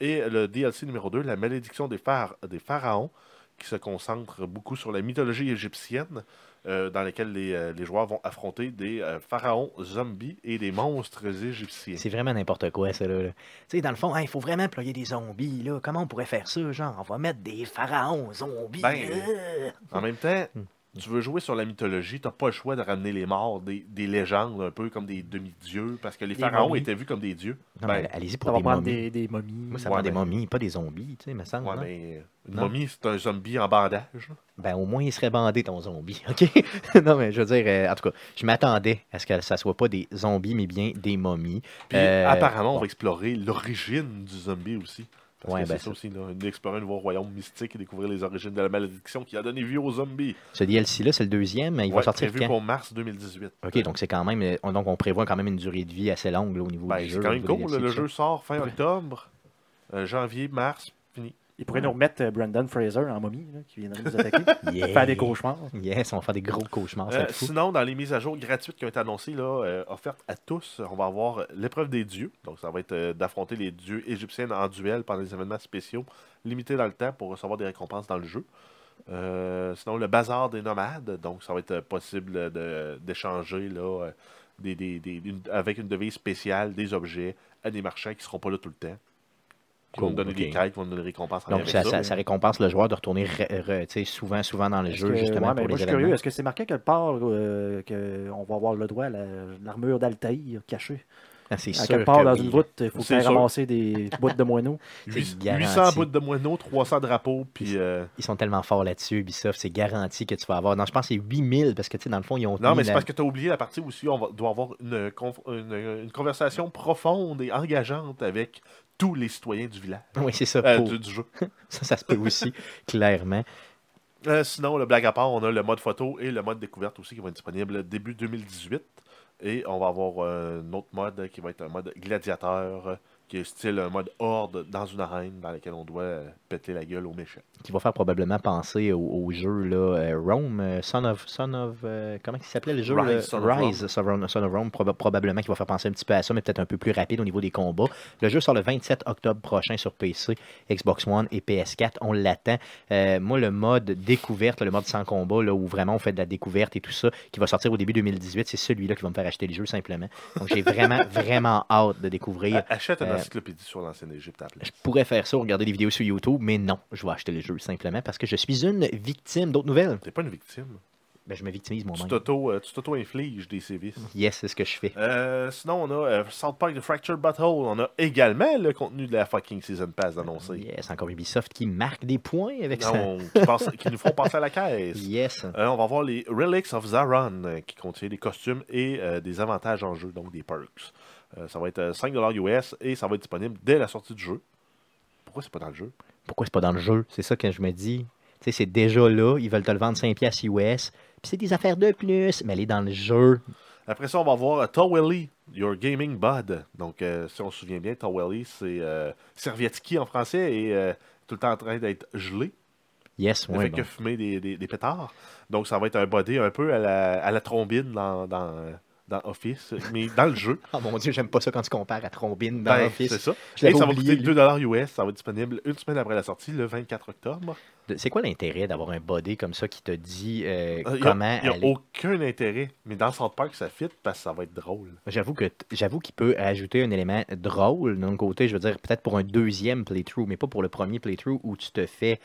Et le DLC numéro 2, La malédiction des, phar- des pharaons, qui se concentre beaucoup sur la mythologie égyptienne, euh, dans laquelle les, euh, les joueurs vont affronter des euh, pharaons zombies et des monstres égyptiens. C'est vraiment n'importe quoi, ça, là. là. Tu sais, dans le fond, hein, il faut vraiment employer des zombies, là. Comment on pourrait faire ça, genre? On va mettre des pharaons zombies. Ben, euh. En même temps, tu veux jouer sur la mythologie, tu n'as pas le choix de ramener les morts, des, des légendes, un peu comme des demi-dieux, parce que les pharaons momies. étaient vus comme des dieux. Non, Ben, mais allez-y pour des momies. des, des momies. Moi, ça Ouais, prend des ben- momies, pas des zombies, tu sais, me semble. ouais, non? mais une Non? momie, c'est un zombie en bandage. Ben, au moins, il serait bandé, ton zombie. [laughs] OK? non, mais je veux dire, euh, en tout cas, je m'attendais à ce que ça soit pas des zombies, mais bien des momies. Puis Euh, apparemment, on bon. va explorer l'origine du zombie aussi. Parce Ouais, que ben, c'est ça aussi, d'explorer un nouveau royaume mystique et découvrir les origines de la malédiction qui a donné vie aux zombies. Ce DLC-là, c'est le deuxième. Il va sortir prévu quand? pour mars 2018. OK, donc c'est quand même. euh, on- Donc, on prévoit quand même une durée de vie assez longue là, au niveau Ben, du c'est jeu. quand au même cool. Le jeu sort fin octobre, euh, janvier, mars. Il pourrait nous remettre euh, Brandon Fraser en momie, là, qui viendrait nous attaquer. [laughs] Yeah. Faire des cauchemars. Yes, on va faire des gros cauchemars, Euh, sinon, dans les mises à jour gratuites qui ont été annoncées, là, euh, offertes à tous, on va avoir l'épreuve des dieux. Donc, ça va être euh, d'affronter les dieux égyptiens en duel pendant des événements spéciaux limités dans le temps pour recevoir des récompenses dans le jeu. Euh, sinon, le bazar des nomades. Donc, ça va être possible de- d'échanger là, euh, des, des- des- une- avec une devise spéciale des objets à des marchands qui ne seront pas là tout le temps. Qui vont donner des quêtes, qui vont nous donner des récompenses. Donc, ça, ça- ça récompense le joueur de retourner re- re- souvent, souvent dans le jeu, que- justement, ouais, pour moi, les je suis curieux. Est-ce que c'est marqué quelque part euh, qu'on va avoir le droit à la- l'armure d'Altaïr cachée? Ah, c'est À sûr quelque part que dans oui. une voûte, il faut faire sûr. ramasser des [laughs] bouts de moineaux. C'est 800 garanti. bouts de moineaux, 300 drapeaux, puis... euh, Ils sont tellement forts là-dessus, Ubisoft, c'est garanti que tu vas avoir. Non, je pense que c'est 8000 parce que, tu sais, dans le fond, ils ont. Non, mais c'est la- parce que tu as oublié la partie où aussi on va- doit avoir une, conf- une- une conversation profonde et engageante avec tous les citoyens du village, Oui, c'est ça. euh, pour- du, du jeu. [laughs] Ça, ça se peut aussi, [laughs] clairement. Euh, sinon, le blague à part, on a le mode photo et le mode découverte aussi qui vont être disponibles début 2018. Et on va avoir un autre mode qui va être un mode gladiateur, qui est style un mode horde dans une arène dans laquelle on doit euh, péter la gueule aux méchants. Qui va faire probablement penser au, au jeu là, euh, Rome, euh, Son of. Son of euh, comment il s'appelait le jeu Rise? Son of Rise, Son of, Son of Rome, proba- probablement qui va faire penser un petit peu à ça, mais peut-être un peu plus rapide au niveau des combats. Le jeu sort le 27 octobre prochain sur PC, Xbox One et PS4. On l'attend. Euh, moi, le mode découverte, le mode sans combat, là, où vraiment on fait de la découverte et tout ça, qui va sortir au début 2018, c'est celui-là qui va me faire acheter le jeu simplement. Donc j'ai vraiment, [laughs] vraiment hâte de découvrir. Achète une euh, encyclopédie sur l'ancienne Égypte à. Je pourrais faire ça, regarder des vidéos sur YouTube, mais non, je vais acheter le jeu simplement parce que je suis une victime d'autres nouvelles. T'es pas une victime. Ben, je me victimise moi-même. euh, tu t'auto-infliges des sévices. Yes, c'est ce que je fais. Euh, sinon, on a euh, South Park The Fractured Butthole. On a également le contenu de la fucking Season Pass annoncé. Yes, encore Ubisoft qui marque des points avec ça. Non, qui, passe- qui nous font passer à la caisse. Yes. Euh, on va voir les Relics of Zaron, euh, qui contient des costumes et euh, des avantages en jeu, donc des perks. Euh, ça va être euh, 5$ US et ça va être disponible dès la sortie du jeu. Pourquoi c'est pas dans le jeu? Pourquoi c'est pas dans le jeu? C'est ça que je me dis. Tu sais, c'est déjà là, ils veulent te le vendre 5$ piastres US, puis c'est des affaires de plus, mais elle est dans le jeu. Après ça, on va voir euh, Towelly, Your Gaming Bud. Donc, euh, si on se souvient bien, Towelly, c'est euh, Servietski en français et euh, tout le temps en train d'être gelé. Yes, ouais, fait bon. que fumer des, des- des pétards. Donc, ça va être un body un peu à la, à la trombine dans, dans, euh, dans Office, mais dans le jeu. Oh [laughs] mon dieu, j'aime pas ça quand tu compares à Trombine dans Ben, Office. c'est ça. Je Et ça va coûter lui. 2$ US. Ça va être disponible une semaine après la sortie, le 24 octobre. C'est quoi l'intérêt d'avoir un body comme ça qui te dit euh, Il n'y comment a, y a aller? aucun intérêt. Mais dans South Park, ça fit parce que ça va être drôle. J'avoue que t- j'avoue qu'il peut ajouter un élément drôle d'un côté, je veux dire peut-être pour un deuxième playthrough, mais pas pour le premier playthrough où tu te fais,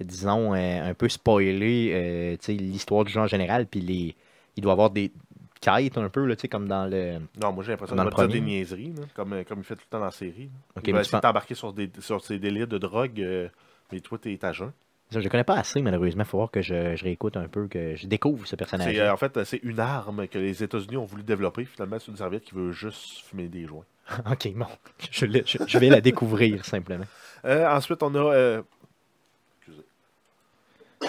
disons, euh, un peu spoiler euh, l'histoire du jeu en général, puis les, il doit y avoir des quêtes un peu, là, tu sais, comme dans le... Non, moi j'ai l'impression dire des niaiseries, là, comme, euh, comme il fait tout le temps dans la série. là. Ok, il mais va essayer de sur, des, sur ses délires de drogue, euh, mais toi, t'es à jeun. Je ne connais pas assez, malheureusement. Il faut voir que je, je réécoute un peu, que je découvre ce personnage. Euh, en fait, c'est une arme que les États-Unis ont voulu développer. Finalement, c'est une serviette qui veut juste fumer des joints. [laughs] ok, bon. Je, l'ai- je- je vais la découvrir simplement. Euh, ensuite, on a, euh, [coughs]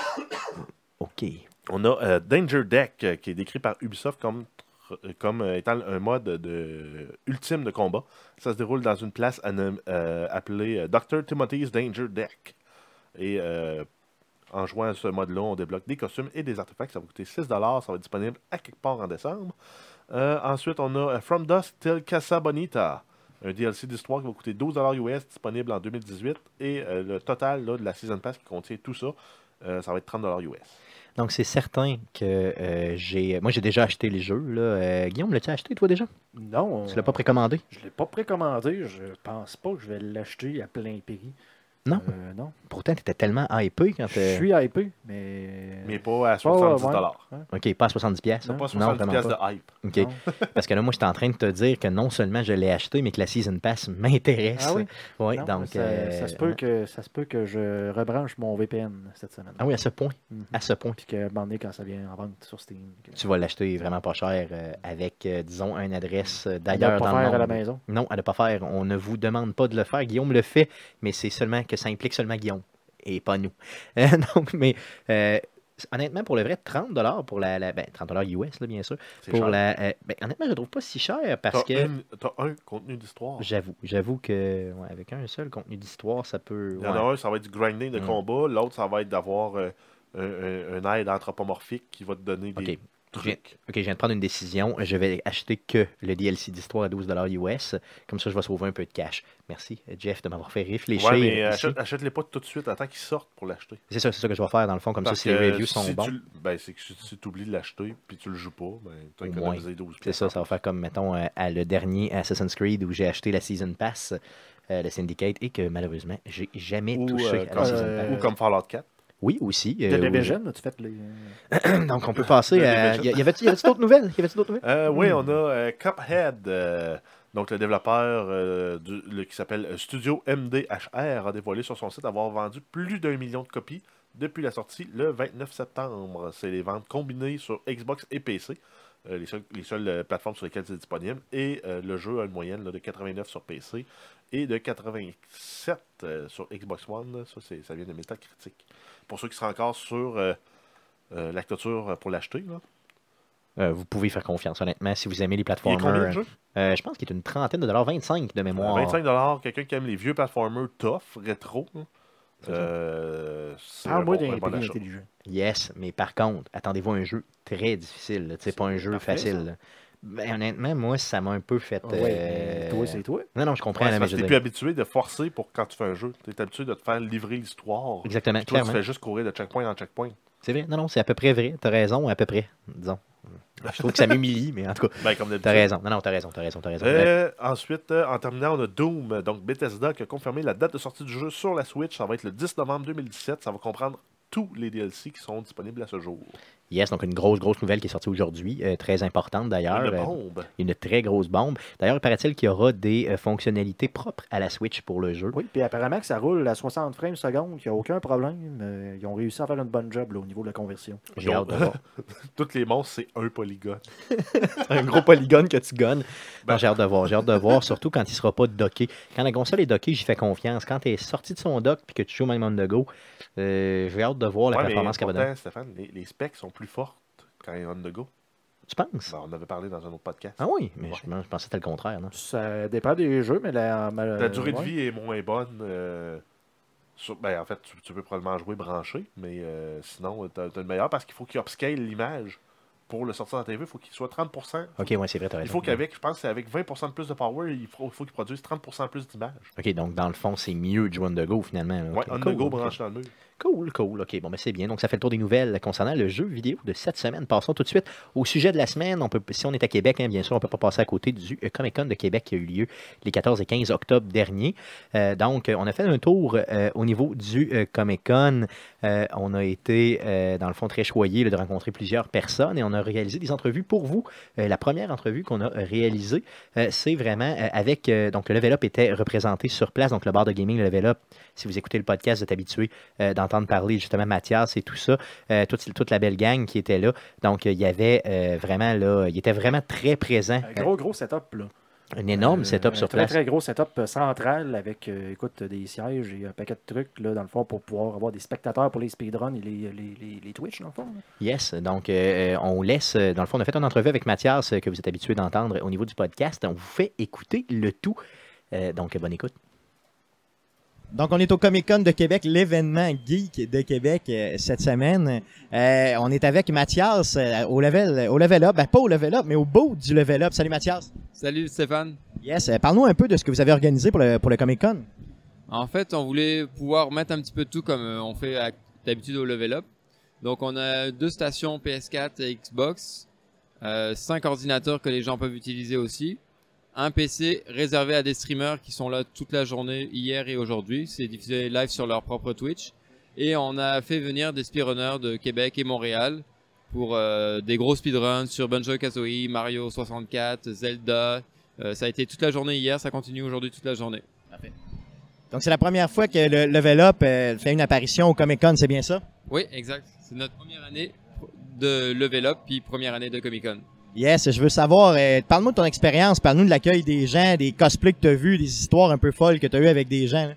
Ok. On a euh, Danger Deck, euh, qui est décrit par Ubisoft comme, euh, étant un mode de, ultime de combat. Ça se déroule dans une place appelée Dr. Timothy's Danger Deck. Et en jouant à ce mode-là, on débloque des costumes et des artefacts. Ça va coûter 6$. Ça va être disponible à quelque part en décembre. Ensuite, on a From Dusk Till Casa Bonita. Un DLC d'histoire qui va coûter 12$ US, disponible en 2018. Et le total de la Season Pass qui contient tout ça, ça va être 30$ US. Donc, c'est certain que euh, j'ai. Moi, j'ai déjà acheté les jeux. Là. Euh, Guillaume, l'as-tu acheté, toi, déjà? Non. Tu l'as pas précommandé? Je ne l'ai pas précommandé. Je pense pas que je vais l'acheter à plein prix. Non. Euh, non. Pourtant, tu étais tellement hypé quand Je suis hypé, mais. Mais pas à Pas, ouais, 70 dollars. OK, pas à 70$. pièces. Pas Non, 70 vraiment pièces pas. de hype. OK. Non. [laughs] Parce que là, moi, j'étais en train de te dire que non seulement je l'ai acheté, mais que la Season Pass m'intéresse. Ah oui? [laughs] Oui, Non, donc. ça, euh, ça se peut que, ça se peut que je rebranche mon VPN cette semaine. Ah oui, à ce point. Mhm. À ce point. Puis que, à un moment donné, quand ça vient en vente sur Steam. que- Tu vas l'acheter vraiment pas cher euh, avec, euh, disons, une adresse d'ailleurs pas dans le faire à la monde. maison. Non, à ne pas faire. On ne vous demande pas de le faire. Guillaume le fait, mais c'est seulement que ça implique seulement Guillaume et pas nous. [laughs] Euh, donc, mais euh, honnêtement, pour le vrai, 30 pour la, la- ben, 30 US, là, bien sûr. Pour cher. la, euh, ben, honnêtement, je le trouve pas si cher parce que T'as un contenu d'histoire. j'avoue, j'avoue que ouais, avec un seul contenu d'histoire, ça peut. Il y en ouais. a un, ça va être du grinding de Mm. combat. L'autre, ça va être d'avoir un, un- un aide anthropomorphique qui va te donner des. Ok, je viens de prendre une décision. Je vais acheter que le DLC d'histoire à 12 US. Comme ça, je vais sauver un peu de cash. Merci, Jeff, de m'avoir fait réfléchir. Ouais, mais ici. achète- achète-les pas tout de suite. Attends qu'ils sortent pour l'acheter. C'est ça, c'est ça que je vais faire dans le fond. Comme Parce ça, si les reviews sont si bons. tu ben, c'est que si tu oublies de l'acheter puis tu le joues pas, ben, tu as économisé 12 C'est ça, ça va faire comme, mettons, euh, à le dernier Assassin's Creed où j'ai acheté la Season Pass, euh, le Syndicate, et que malheureusement, j'ai jamais Ou, touché euh, à la Season euh, Pass. ou comme Fallout 4. Oui, aussi. De euh, oui. As-tu fait les. [clears throat] Donc, on peut passer à. Y avait-tu d'autres nouvelles? Y avait-tu d'autres nouvelles? Euh, Oui, Hmm. on a euh, Cuphead, euh, donc le développeur du- le- qui s'appelle Studio MDHR, a dévoilé sur son site avoir vendu plus d'un million de copies depuis la sortie le 29 septembre. C'est les ventes combinées sur Xbox et PC, les seules, les seules, plateformes sur lesquelles c'est disponible. Et le jeu a une moyenne là, de 89 sur PC et de 87 euh, sur Xbox One. là. Ça, vient de Metacritic. Pour ceux qui seraient encore sur euh, euh, la clôture pour l'acheter. Euh, vous pouvez faire confiance, honnêtement, si vous aimez les platformers. Euh, je pense qu'il est une trentaine de dollars, 25 de mémoire. 25$, quelqu'un qui aime les vieux platformers tough, rétro. hein. Euh, Parle-moi d'un bon intelligent. Yes, mais par contre, attendez-vous à un jeu très difficile. C'est pas un jeu parfait, facile. Ben, honnêtement, moi, ça m'a un peu fait. Ouais, euh, toi, c'est toi. Non, non, je comprends. Ouais, parce que t'es plus habitué de forcer pour quand tu fais un jeu. T'es habitué de te faire livrer l'histoire. Exactement, Puis Toi, tu clairement. fais juste courir de checkpoint en checkpoint. C'est vrai. Non, non, c'est à peu près vrai. T'as raison, à peu près, disons. Je trouve que ça m'humilie, mais en tout cas, Ben, comme d'habitude. t'as raison. Non, non, t'as raison, t'as raison, t'as raison. Euh, ensuite, euh, en terminant, on a Doom. Donc, Bethesda qui a confirmé la date de sortie du jeu sur la Switch. Ça va être le 10 novembre 2017. Ça va comprendre tous les DLC qui sont disponibles à ce jour. Yes, donc une grosse, grosse nouvelle qui est sortie aujourd'hui, euh, très importante d'ailleurs. Une Euh, bombe. une très grosse bombe. D'ailleurs, il paraît-il qu'il y aura des euh, fonctionnalités propres à la Switch pour le jeu. Oui, puis apparemment que ça roule à 60 frames secondes, qu'il n'y a aucun problème. Euh, ils ont réussi à faire une bonne job là, au niveau de la conversion. J'ai hâte de voir. [laughs] Toutes les monstres, c'est un polygone. [laughs] un gros polygone que tu gonnes. Ben- j'ai hâte de voir. J'ai hâte de voir, surtout quand il ne sera pas docké. Quand la console est dockée, j'y fais confiance. Quand tu es sorti de son dock et que tu joues au même on the go, euh, j'ai hâte de voir la Ouais, performance qu'elle va donner. Stéphane, les, les specs sont plus fortes quand il est on the go. Tu penses? Ben, on avait parlé dans un autre podcast. Ah oui, mais Ouais. je, je pensais que c'était le contraire. Non? Ça dépend des jeux, mais la, ma- La durée de vie est moins bonne. euh, sur- ben, en fait, tu, tu peux probablement jouer branché, mais euh, sinon, tu as, une meilleure parce qu'il faut qu'il upscale l'image. Pour le sortir dans la TV, il faut qu'il soit 30%. Ok, ouais, c'est vrai, t'as Il faut qu'avec, je pense, avec 20% de plus de power, il faut, il faut qu'il produise 30% plus d'images. Ok, donc dans le fond, c'est mieux de jouer on the go finalement. là. Ouais, Ok, on cool, the go ok. branché dans le mur. Cool, cool. OK, bon, ben c'est bien. Donc, ça fait le tour des nouvelles concernant le jeu vidéo de cette semaine. Passons tout de suite au sujet de la semaine. On peut, si on est à Québec, hein, bien sûr, on ne peut pas passer à côté du euh, Comic Con de Québec qui a eu lieu les 14 et 15 octobre dernier. Euh, donc, on a fait un tour euh, au niveau du euh, Comic Con. On a été, dans le fond, très choyé de rencontrer plusieurs personnes et on a réalisé des entrevues pour vous. La première entrevue qu'on a réalisée, c'est vraiment avec. donc, le Level Up était représenté sur place. Donc, le bar de gaming, le Level Up, si vous écoutez le podcast, vous êtes habitué euh, d'entendre parler justement Mathias et tout ça, euh, toute, toute la belle gang qui était là. Donc, euh, il y avait euh, vraiment là, il était vraiment très présent. Un gros, gros setup, là. Un énorme setup un sur très, place. très gros setup central avec, écoute, des sièges et un paquet de trucs, là, dans le fond, pour pouvoir avoir des spectateurs pour les speedruns et les, les, les, les Twitch, dans le fond. là. Yes, donc on laisse, dans le fond, on a fait une entrevue avec Mathias que vous êtes habitué d'entendre au niveau du podcast. On vous fait écouter le tout. Donc, bonne écoute. Donc, on est au Comic Con de Québec, l'événement geek de Québec euh, cette semaine. Euh, on est avec Mathias euh, au level, au level up, ben, pas au level up, mais au bout du level up. Salut Mathias. Salut Stéphane. Yes, euh, parle-nous un peu de ce que vous avez organisé pour le, pour le Comic Con. En fait, on voulait pouvoir mettre un petit peu de tout comme on fait d'habitude au Level Up. Donc, on a deux stations PS4 et Xbox, euh, cinq ordinateurs que les gens peuvent utiliser aussi, un PC réservé à des streamers qui sont là toute la journée, hier et aujourd'hui. C'est diffusé live sur leur propre Twitch. Et on a fait venir des speedrunners de Québec et Montréal pour euh, des gros speedruns sur Banjo-Kazooie, Mario 64, Zelda. Euh, ça a été toute la journée hier, ça continue aujourd'hui toute la journée. Donc, c'est la première fois que le Level Up euh, fait une apparition au Comic Con, c'est bien ça? Oui, exact. C'est notre première année de Level Up, puis première année de Comic Con. Yes, je veux savoir, euh, parle-nous de ton expérience, parle-nous de l'accueil des gens, des cosplays que tu as vus, des histoires un peu folles que tu as eues avec des gens.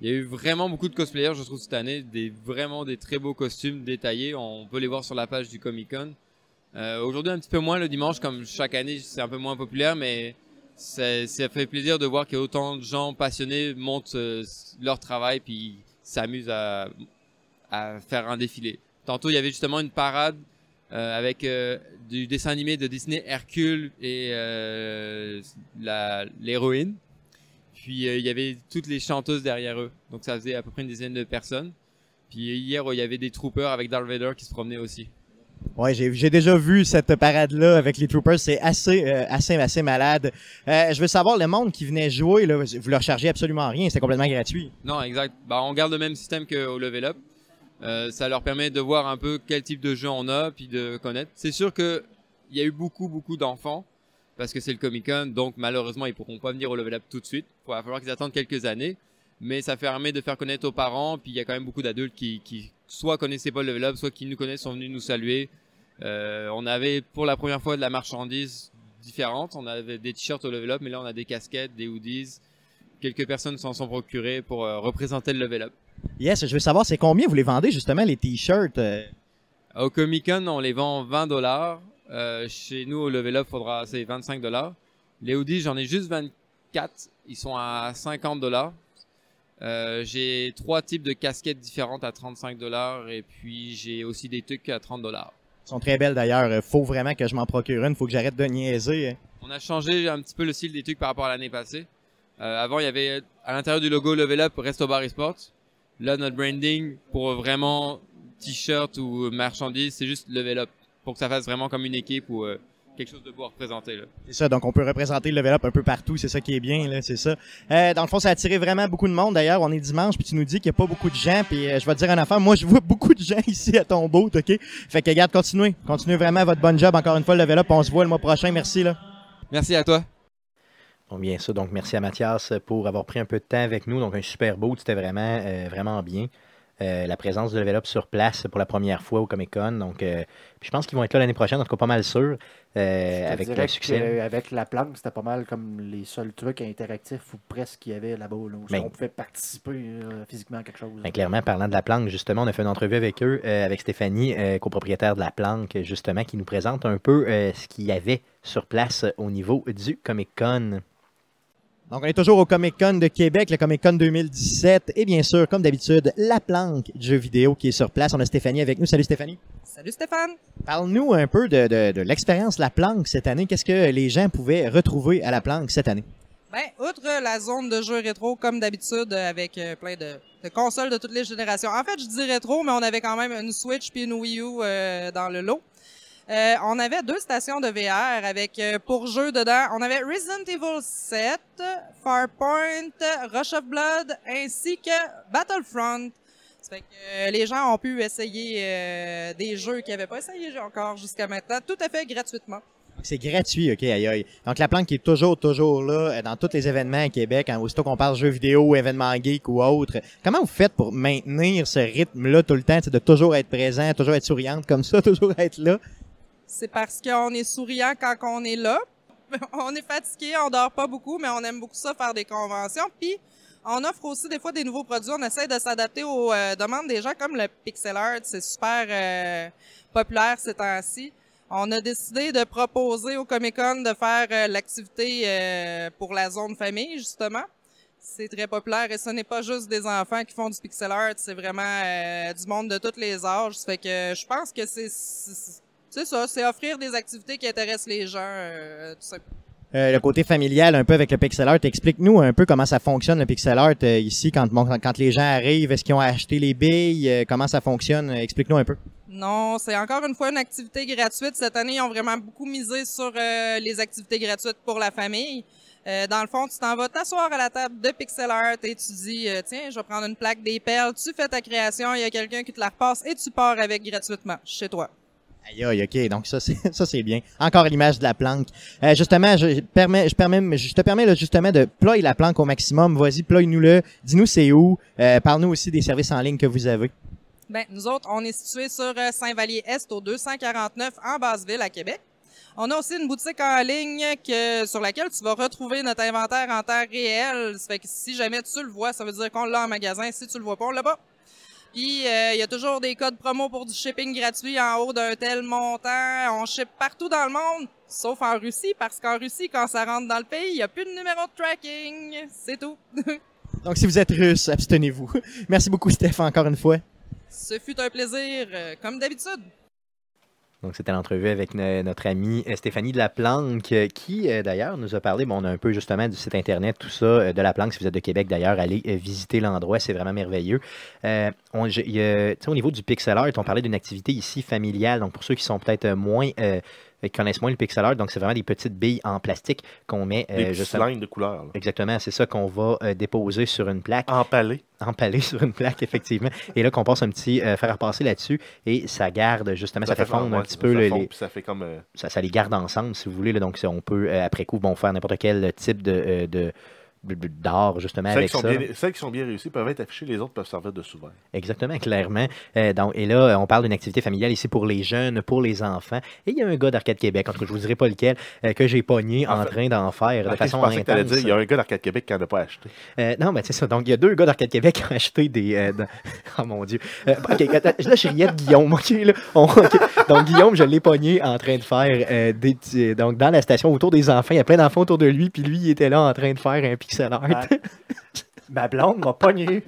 Il y a eu vraiment beaucoup de cosplayers, je trouve, cette année. Vraiment des très beaux costumes détaillés. On peut les voir sur la page du Comic Con. Euh, Aujourd'hui, un petit peu moins le dimanche, comme chaque année, c'est un peu moins populaire, mais ça, fait plaisir de voir qu'il y a autant de gens passionnés montent euh, leur travail puis s'amusent à faire un défilé. Tantôt, il y avait justement une parade euh, avec euh, du dessin animé de Disney, Hercule et euh, l'héroïne. Puis euh, il y avait toutes les chanteuses derrière eux. Donc ça faisait à peu près une dizaine de personnes. Puis hier, il y avait des troopers avec Darth Vader qui se promenaient aussi. Ouais, j'ai déjà vu cette parade-là avec les Troopers. C'est assez, euh, assez, assez malade. Euh, je veux savoir, le monde qui venait jouer, là, vous leur chargez absolument rien. C'est complètement gratuit. Non, exact. Bah, on garde le même système qu'au Level Up. Euh, ça leur permet de voir un peu quel type de jeu on a, puis de connaître. C'est sûr que il y a eu beaucoup, beaucoup d'enfants, parce que c'est le Comic Con, donc malheureusement, ils pourront pas venir au Level Up tout de suite. Il va falloir qu'ils attendent quelques années. Mais ça permet de faire connaître aux parents, puis il y a quand même beaucoup d'adultes qui, qui soit connaissaient pas le Level Up, soit qui nous connaissent, sont venus nous saluer. Euh, on avait pour la première fois de la marchandise différente. On avait des t-shirts au Level Up, mais là on a des casquettes, des hoodies. Quelques personnes s'en sont procurées pour euh, représenter le Level Up. Yes, je veux savoir, c'est combien vous les vendez justement, les t-shirts? euh? Au Comic Con, on les vend 20 dollars. chez nous, au Level Up, faudra c'est 25 dollars. Les hoodies, j'en ai juste 24. Ils sont à 50 dollars. Euh, j'ai trois types de casquettes différentes à 35 dollars et puis j'ai aussi des trucs à 30 dollars. Ils sont très belles d'ailleurs. Euh, Faut vraiment que je m'en procure une. Faut que j'arrête de niaiser. hein. On a changé un petit peu le style des trucs par rapport à l'année passée. Euh, avant, il y avait à l'intérieur du logo Level Up Resto Bar Esports. Là, notre branding pour vraiment t-shirt ou marchandises, c'est juste Level Up pour que ça fasse vraiment comme une équipe ou euh, quelque chose de beau à représenter. Là. C'est ça, donc on peut représenter le level up un peu partout, c'est ça qui est bien, là, c'est ça. Euh, dans le fond, ça a attiré vraiment beaucoup de monde. D'ailleurs, on est dimanche, puis tu nous dis qu'il n'y a pas beaucoup de gens, puis euh, je vais te dire un affaire, moi je vois [laughs] beaucoup de gens ici à ton bout, ok? Fait que regarde, continuez. Continuez vraiment votre bonne job. Encore une fois, le level up, on se voit le mois prochain. Merci, là. Merci à toi. Bien ça. Donc, merci à Mathias pour avoir pris un peu de temps avec nous. Donc, un super beau. C'était vraiment, euh, vraiment bien. Euh, la présence de Level Up sur place pour la première fois au Comic Con. Donc, euh, je pense qu'ils vont être là l'année prochaine, en tout cas pas mal sûr, avec un succès. avec la planque, c'était pas mal comme les seuls trucs interactifs ou presque qu'il y avait là-bas. Là, Ben- on pouvait participer physiquement à quelque chose. Ben, clairement, parlant de la planque, justement, on a fait une entrevue avec eux, avec Stéphanie, copropriétaire de la planque, justement, qui nous présente un peu ce qu'il y avait sur place au niveau du Comic Con. Donc, on est toujours au Comic Con de Québec, le Comic Con 2017. Et bien sûr, comme d'habitude, la planque du jeu vidéo qui est sur place. On a Stéphanie avec nous. Salut Stéphanie. Salut Stéphane. Parle-nous un peu de, de, de l'expérience La Planque cette année. Qu'est-ce que les gens pouvaient retrouver à La Planque cette année? Ben, outre la zone de jeux rétro, comme d'habitude, avec euh, plein de, de consoles de toutes les générations. En fait, je dis rétro, mais on avait quand même une Switch puis une Wii U euh, dans le lot. Euh, on avait deux stations de VR avec euh, pour jeu dedans. On avait Resident Evil 7, Farpoint, Rush of Blood, ainsi que Battlefront. Ça fait que euh, les gens ont pu essayer euh, des jeux qu'ils n'avaient pas essayé encore jusqu'à maintenant, tout à fait gratuitement. C'est gratuit, OK, aïe aïe. Donc, la planque qui est toujours, toujours là euh, dans tous les événements à Québec, hein, aussitôt qu'on parle jeux vidéo, événements geeks ou autres. Comment vous faites pour maintenir ce rythme-là tout le temps, de toujours être présent, toujours être souriante comme ça, [laughs] toujours être là? C'est parce qu'on est souriant quand on est là. [laughs] On est fatigué, on dort pas beaucoup, mais on aime beaucoup ça faire des conventions. Puis on offre aussi des fois des nouveaux produits. On essaie de s'adapter aux euh, demandes des gens, comme le pixel art. C'est super euh, populaire ces temps-ci. On a décidé de proposer au Comic Con de faire euh, l'activité euh, pour la zone famille, justement. C'est très populaire et ce n'est pas juste des enfants qui font du pixel art, c'est vraiment euh, du monde de tous les âges. Fait que je pense que c'est c'est- ça, c'est offrir des activités qui intéressent les gens, euh, tout simplement. Euh, le côté familial, un peu avec le pixel art, explique-nous un peu comment ça fonctionne le pixel art euh, ici, quand, bon, quand les gens arrivent, est-ce qu'ils ont acheté les billes, euh, comment ça fonctionne, Euh, explique-nous un peu. Non, c'est encore une fois une activité gratuite. Cette année, ils ont vraiment beaucoup misé sur euh, les activités gratuites pour la famille. Euh, dans le fond, tu t'en vas t'asseoir à la table de pixel art et tu dis, euh, tiens, je vais prendre une plaque des perles, tu fais ta création, il y a quelqu'un qui te la repasse et tu pars avec gratuitement chez toi. Aïe, aïe, ok. Donc ça, c'est [laughs] ça, c'est bien. Encore l'image de la planque. Euh, justement, je permets, je permets, je te permets là, justement de ployer la planque au maximum. Vas-y, ploye-nous-le. Dis-nous c'est où. Euh, Parle-nous aussi des services en ligne que vous avez. Ben, nous autres, on est situé sur euh, Saint-Vallier-Est au 249 en Basseville à Québec. On a aussi une boutique en ligne que, sur laquelle tu vas retrouver notre inventaire en temps réel. Fait que si jamais tu le vois, ça veut dire qu'on l'a en magasin. Si tu le vois pas, on l'a pas. Puis euh, il y a toujours des codes promo pour du shipping gratuit en haut d'un tel montant. On ship partout dans le monde, sauf en Russie, parce qu'en Russie, quand ça rentre dans le pays, il n'y a plus de numéro de tracking. C'est tout. [laughs] Donc si vous êtes russe, abstenez-vous. [laughs] Merci beaucoup, Steph, encore une fois. Ce fut un plaisir, euh, comme d'habitude. Donc, c'était l'entrevue avec no- notre amie euh, Stéphanie de la Planque, euh, qui euh, d'ailleurs nous a parlé, bon, on a un peu justement du site internet, tout ça, de la Planque. Si vous êtes de Québec d'ailleurs, allez visiter l'endroit, c'est vraiment merveilleux. Au niveau du pixel art, on parlait d'une activité ici familiale. Donc, pour ceux qui sont peut-être moins, connaissent moins le pixel art, donc c'est vraiment des petites billes en plastique qu'on met Des euh, petits justement. de couleurs. là. Exactement, c'est ça qu'on va euh, déposer sur une plaque Empalées. empalé sur une plaque, effectivement. Et là, qu'on passe un petit euh, fer à repasser là-dessus et ça garde justement, ça, fait fondre un petit ça peu fondre, les, ça fait comme. ça, ça les garde ensemble, si vous voulez. là. donc, ça, on peut, après coup, bon, faire n'importe quel type de- d'art, justement, celles, avec qui sont ça. bien, celles qui sont bien réussies peuvent être affichées, les autres peuvent servir de souverain. Exactement, clairement. Euh, donc, et là, on parle d'une activité familiale ici pour les jeunes, pour les enfants. Et il y a un gars d'Arcade Québec, en tout cas, je vous dirai pas lequel, euh, que j'ai pogné en, En fait- train d'en faire de façon je que intense. dire, il y a un gars d'Arcade Québec qui n'en a pas acheté. Euh, non, mais c'est ça. Donc, il y a deux gars d'Arcade Québec qui ont acheté des. de- [laughs] Oh mon Dieu. Ok, attends, là, je riais de Guillaume. ok, là. On-. Donc, Guillaume, je l'ai pogné en train de faire des Donc, dans la station, autour des enfants, il y a plein d'enfants autour de lui, puis lui, il était là en train de faire un pixel art. Ma, ma blonde m'a pogné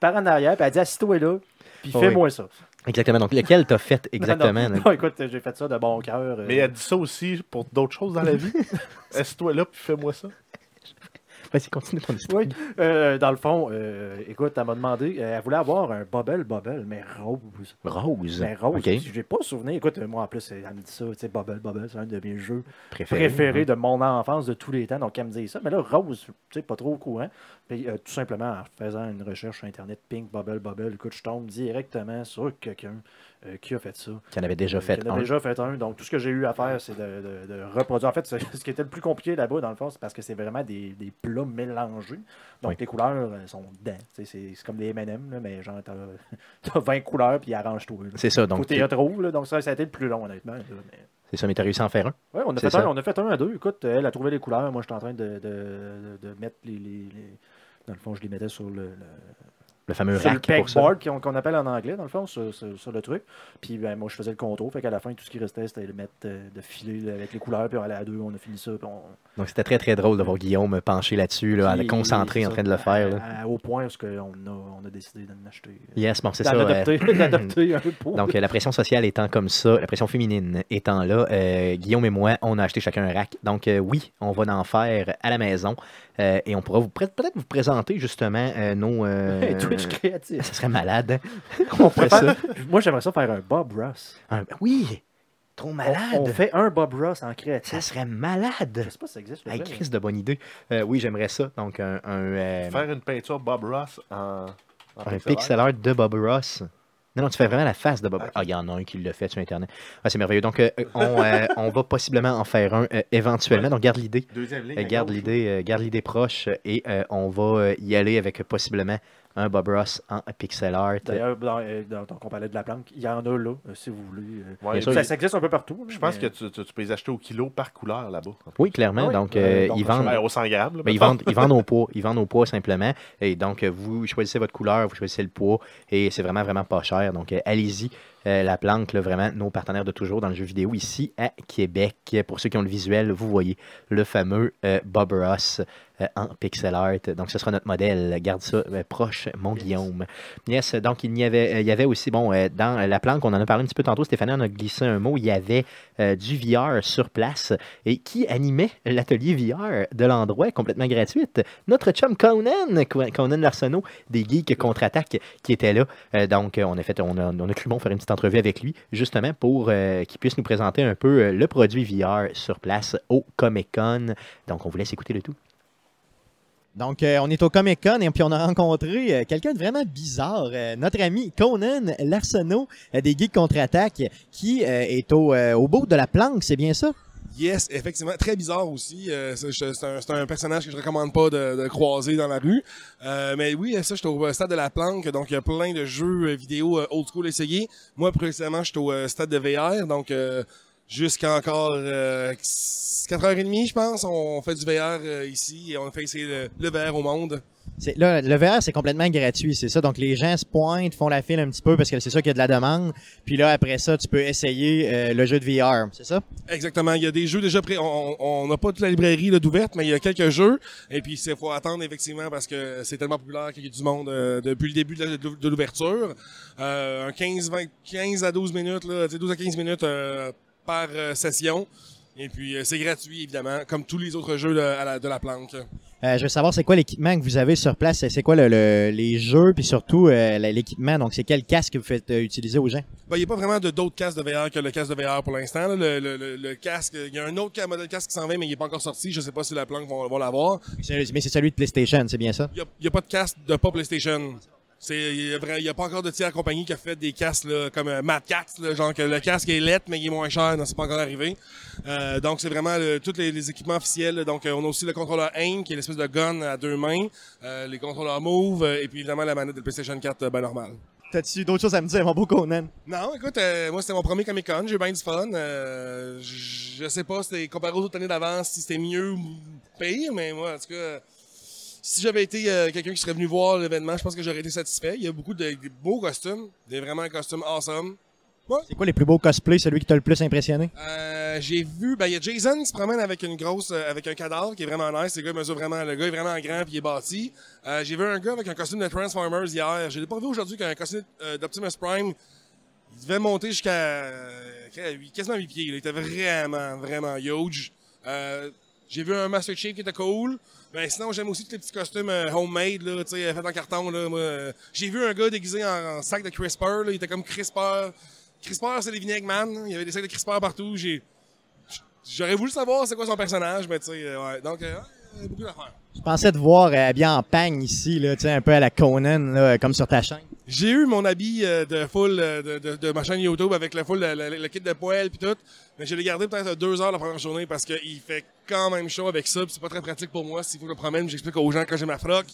par en arrière, puis elle a dit Assis-toi là, puis Oui. fais-moi ça. Exactement. Donc, lequel t'as fait [laughs] exactement? Non, non, écoute, j'ai fait ça de bon cœur. euh, Mais elle dit ça aussi pour d'autres choses dans la vie. [laughs] Assieds-toi là, puis fais-moi ça. Vas-y, continue ton histoire. Oui, euh, dans le fond, euh, écoute, elle m'a demandé, euh, elle voulait avoir un bubble bubble, mais rose. Rose. Mais rose, OK. j'ai pas souvenir. Écoute, moi en plus, elle me dit ça, tu sais, bubble bubble, c'est un de mes jeux Préféré. préférés de mon enfance de tous les temps. Donc, elle me dit ça. Mais là, rose, tu sais, pas trop au courant. Puis, euh, tout simplement, en faisant une recherche sur Internet, Pink Bubble Bubble, écoute, je tombe directement sur quelqu'un euh, qui a fait ça. Qui en avait déjà Euh, fait qui en a un. déjà fait un. Donc, tout ce que j'ai eu à faire, c'est de, de- de reproduire. En fait, ce [laughs] ce qui était le plus compliqué là-bas, dans le fond, c'est parce que c'est vraiment des, des plats mélangés. Donc, Oui. les couleurs euh, sont dedans. C'est comme des M&M, mais genre, t'as [laughs] as 20 couleurs, puis arrange-toi. C'est ça. Donc, y retrouves. là. Donc, ça, ça a été le plus long, honnêtement. là, mais- c'est ça, mais t'as réussi à en faire un. Ouais, on a, fait un, on a fait un à deux. Écoute, elle a trouvé les couleurs. Moi, j'étais en train de, de, de- de mettre les, les- les- Dans le fond, je les mettais sur le, le- Le fameux le rack ça. pegboard qu'on appelle en anglais, dans le fond, sur, sur- sur le truc. Puis ben, moi, je faisais le contour. Fait qu'à la fin, tout ce qui restait, c'était de mettre euh, de filer avec les couleurs. Puis on allait à deux, on a fini ça. Puis on, Donc, c'était très, très drôle de voir Guillaume penché là-dessus, là, le c'est en train de le faire. là. à- à- au point où qu'on a, on a décidé d'en acheter. euh, Yes, bon, c'est ça. adopter, [laughs] d'adopter un [laughs] peu pour. Donc, euh, la pression sociale étant comme ça, la pression féminine étant là, euh, Guillaume et moi, on a acheté chacun un rack. Donc, euh, oui, on va en faire à la maison euh, et on pourra peut-être vous présenter justement nos. [laughs] euh, Twitch créatif. ça serait malade. hein? [laughs] on ferait ça. Moi, j'aimerais ça faire un Bob Ross. Un- oui, trop malade. On, on fait un Bob Ross en Ça créatif. serait Je malade. sais pas si ça existe. le Hey, Chris de bonne idée. Euh, oui, j'aimerais ça. Donc, un, un, euh, Faire une peinture Bob Ross en, en un pixel art. de Bob Ross. Non, non, tu fais vraiment la face de Bob Ok. Ah, il y en a un qui l'a fait sur Internet. Ah, c'est merveilleux. Donc, euh, on, euh, [laughs] on va possiblement en faire un euh, éventuellement. Donc, garde l'idée. Deuxième ligne. Euh, garde l'idée euh, garde l'idée proche et euh, on va y aller avec possiblement un Bob Ross en pixel art. D'ailleurs, dans, euh, dans- donc, on parlait de la planque. Il y en a là, euh, si vous voulez. euh. Ouais, ça, existe un peu partout. Je pense que tu, tu- tu peux les acheter au kilo par couleur là-bas. Oui, clairement. Ah oui, Donc, euh, donc, ils vendent. Au 100 grammes. là, ils, vendent, ils vendent au poids. Ils vendent au poids simplement. Et donc, vous choisissez votre couleur, vous choisissez le poids. Et c'est vraiment, vraiment pas cher. Donc, euh, allez-y. Euh, la planque, là, vraiment, nos partenaires de toujours dans le jeu vidéo ici à Québec. Pour ceux qui ont le visuel, vous voyez le fameux euh, Bob Ross euh, en pixel art. Donc, ce sera notre modèle. Garde ça proche, mon Guillaume. Yes, donc il y avait, il y avait aussi, bon, dans la planque, on en a parlé un petit peu tantôt, Stéphanie en a glissé un mot, il y avait du VR sur place et qui animait l'atelier VR de l'endroit complètement gratuite? Notre chum Conan, Co- Conan Larsenault, des Geeks Contre-Attaque, qui était là. Donc, on a, fait, on, a, on a cru bon faire une petite entrevue avec lui, justement pour euh, qu'il puisse nous présenter un peu euh, le produit VR sur place au Comic Con. Donc, on vous laisse écouter le tout. Donc, euh, on est au Comic Con et puis on a rencontré quelqu'un de vraiment bizarre, notre ami Conan Larsenault des Geeks Contre-Attaque, qui est au, au bout de la planque, c'est bien ça? Yes, effectivement, très bizarre aussi. Euh, je- c'est un, un personnage que je recommande pas de, de croiser dans la rue. Euh, mais oui, ça, j'étais au stade de la planque, donc il y a plein de jeux euh, vidéo euh, old school essayés. Moi, précisément, j'étais au euh, stade de VR, donc euh, jusqu'à encore euh, 4h30, je pense, on fait du VR euh, ici et on fait essayer le, le VR au monde. C'est- Là, le VR, c'est complètement gratuit, c'est ça. Donc, les gens se pointent, font la file un petit peu parce que c'est ça qu'il y a de la demande. Puis là, après ça, tu peux essayer euh, le jeu de VR, c'est ça? Exactement. Il y a des jeux déjà prêts. On n'a pas toute la librairie là, d'ouverte, mais il y a quelques jeux. Et puis, il faut attendre effectivement parce que c'est tellement populaire qu'il y a du monde euh, depuis le début de l'ouverture. Euh, un 15, 20, 15 à 12 minutes, là, tu sais, 12 à 15 minutes euh, par euh, session. Et puis, euh, c'est gratuit, évidemment, comme tous les autres jeux de, à la, de la planque. Euh, je veux savoir, c'est quoi l'équipement que vous avez sur place? C'est- quoi le, le- les jeux, puis surtout euh, l'équipement? Donc, c'est quel casque que vous faites euh, utiliser aux gens? Ben, il n'y a pas vraiment d'autres casques de VR que le casque de VR pour l'instant. Le, le, le, le casque, il y a un autre modèle casque qui s'en vient, mais il n'est pas encore sorti. Je sais pas si la planque va, va l'avoir. Mais c'est celui de PlayStation, c'est bien ça? Il n'y a, pas de casque de pas PlayStation. Il y a pas encore de tiers compagnie qui a fait des casques là, comme euh, Mad Cax, là, genre que le casque est lettre mais il est moins cher, non, c'est pas encore arrivé. Euh, donc c'est vraiment le- tous les, les équipements officiels. là. Donc euh, on a aussi le contrôleur AIM qui est l'espèce de gun à deux mains, euh, les contrôleurs Move euh, et puis évidemment la manette de PlayStation 4 euh, ben normal. T'as-tu d'autres choses à me dire, mon beau Conan? Non, écoute, euh, moi c'était mon premier Comic Con, j'ai bien du fun. Euh, je je sais pas, c'était comparé aux autres années d'avance, si c'était mieux ou pire, mais moi en tout cas, si j'avais été euh, quelqu'un qui serait venu voir l'événement, je pense que j'aurais été satisfait. Il y a beaucoup de, de beaux costumes, des vraiment costumes awesome. C'est quoi les plus beaux cosplays, celui qui t'a le plus impressionné? Euh, j'ai vu, ben il y a Jason qui se promène avec une grosse, euh, avec un cadavre qui est vraiment nice. Le gars il mesure vraiment, le gars est vraiment grand puis il est bâti. Euh, j'ai vu un gars avec un costume de Transformers hier. Je l'ai pas vu aujourd'hui qu'un costume euh, d'Optimus Prime. Il devait monter jusqu'à euh, quasiment 8 pieds. là. Il était vraiment, vraiment huge. Euh, j'ai vu un Master Chief qui était cool. Ben, sinon, j'aime aussi tous les petits costumes euh, homemade, là, sais, faits en carton. Là, moi, euh, j'ai vu un gars déguisé en, sac de CRISPR. Là, il était comme CRISPR. CRISPR, c'est les vinaigres man. Il y avait des sacs de CRISPR partout. J'ai, j'aurais voulu savoir c'est quoi son personnage, mais tu sais, euh, ouais. Donc, euh, beaucoup d'affaires. Je pensais te voir euh, habillé en pagne ici, là, un peu à la Conan, là, comme sur ta chaîne. J'ai eu mon habit euh, de full euh, de, de, de ma chaîne YouTube avec le full le, le- le kit de poêle puis tout, mais je l'ai gardé peut-être deux heures la première journée parce qu'il fait quand même chaud avec ça, c'est pas très pratique pour moi s'il faut que je promène. J'explique aux gens quand j'ai ma froc.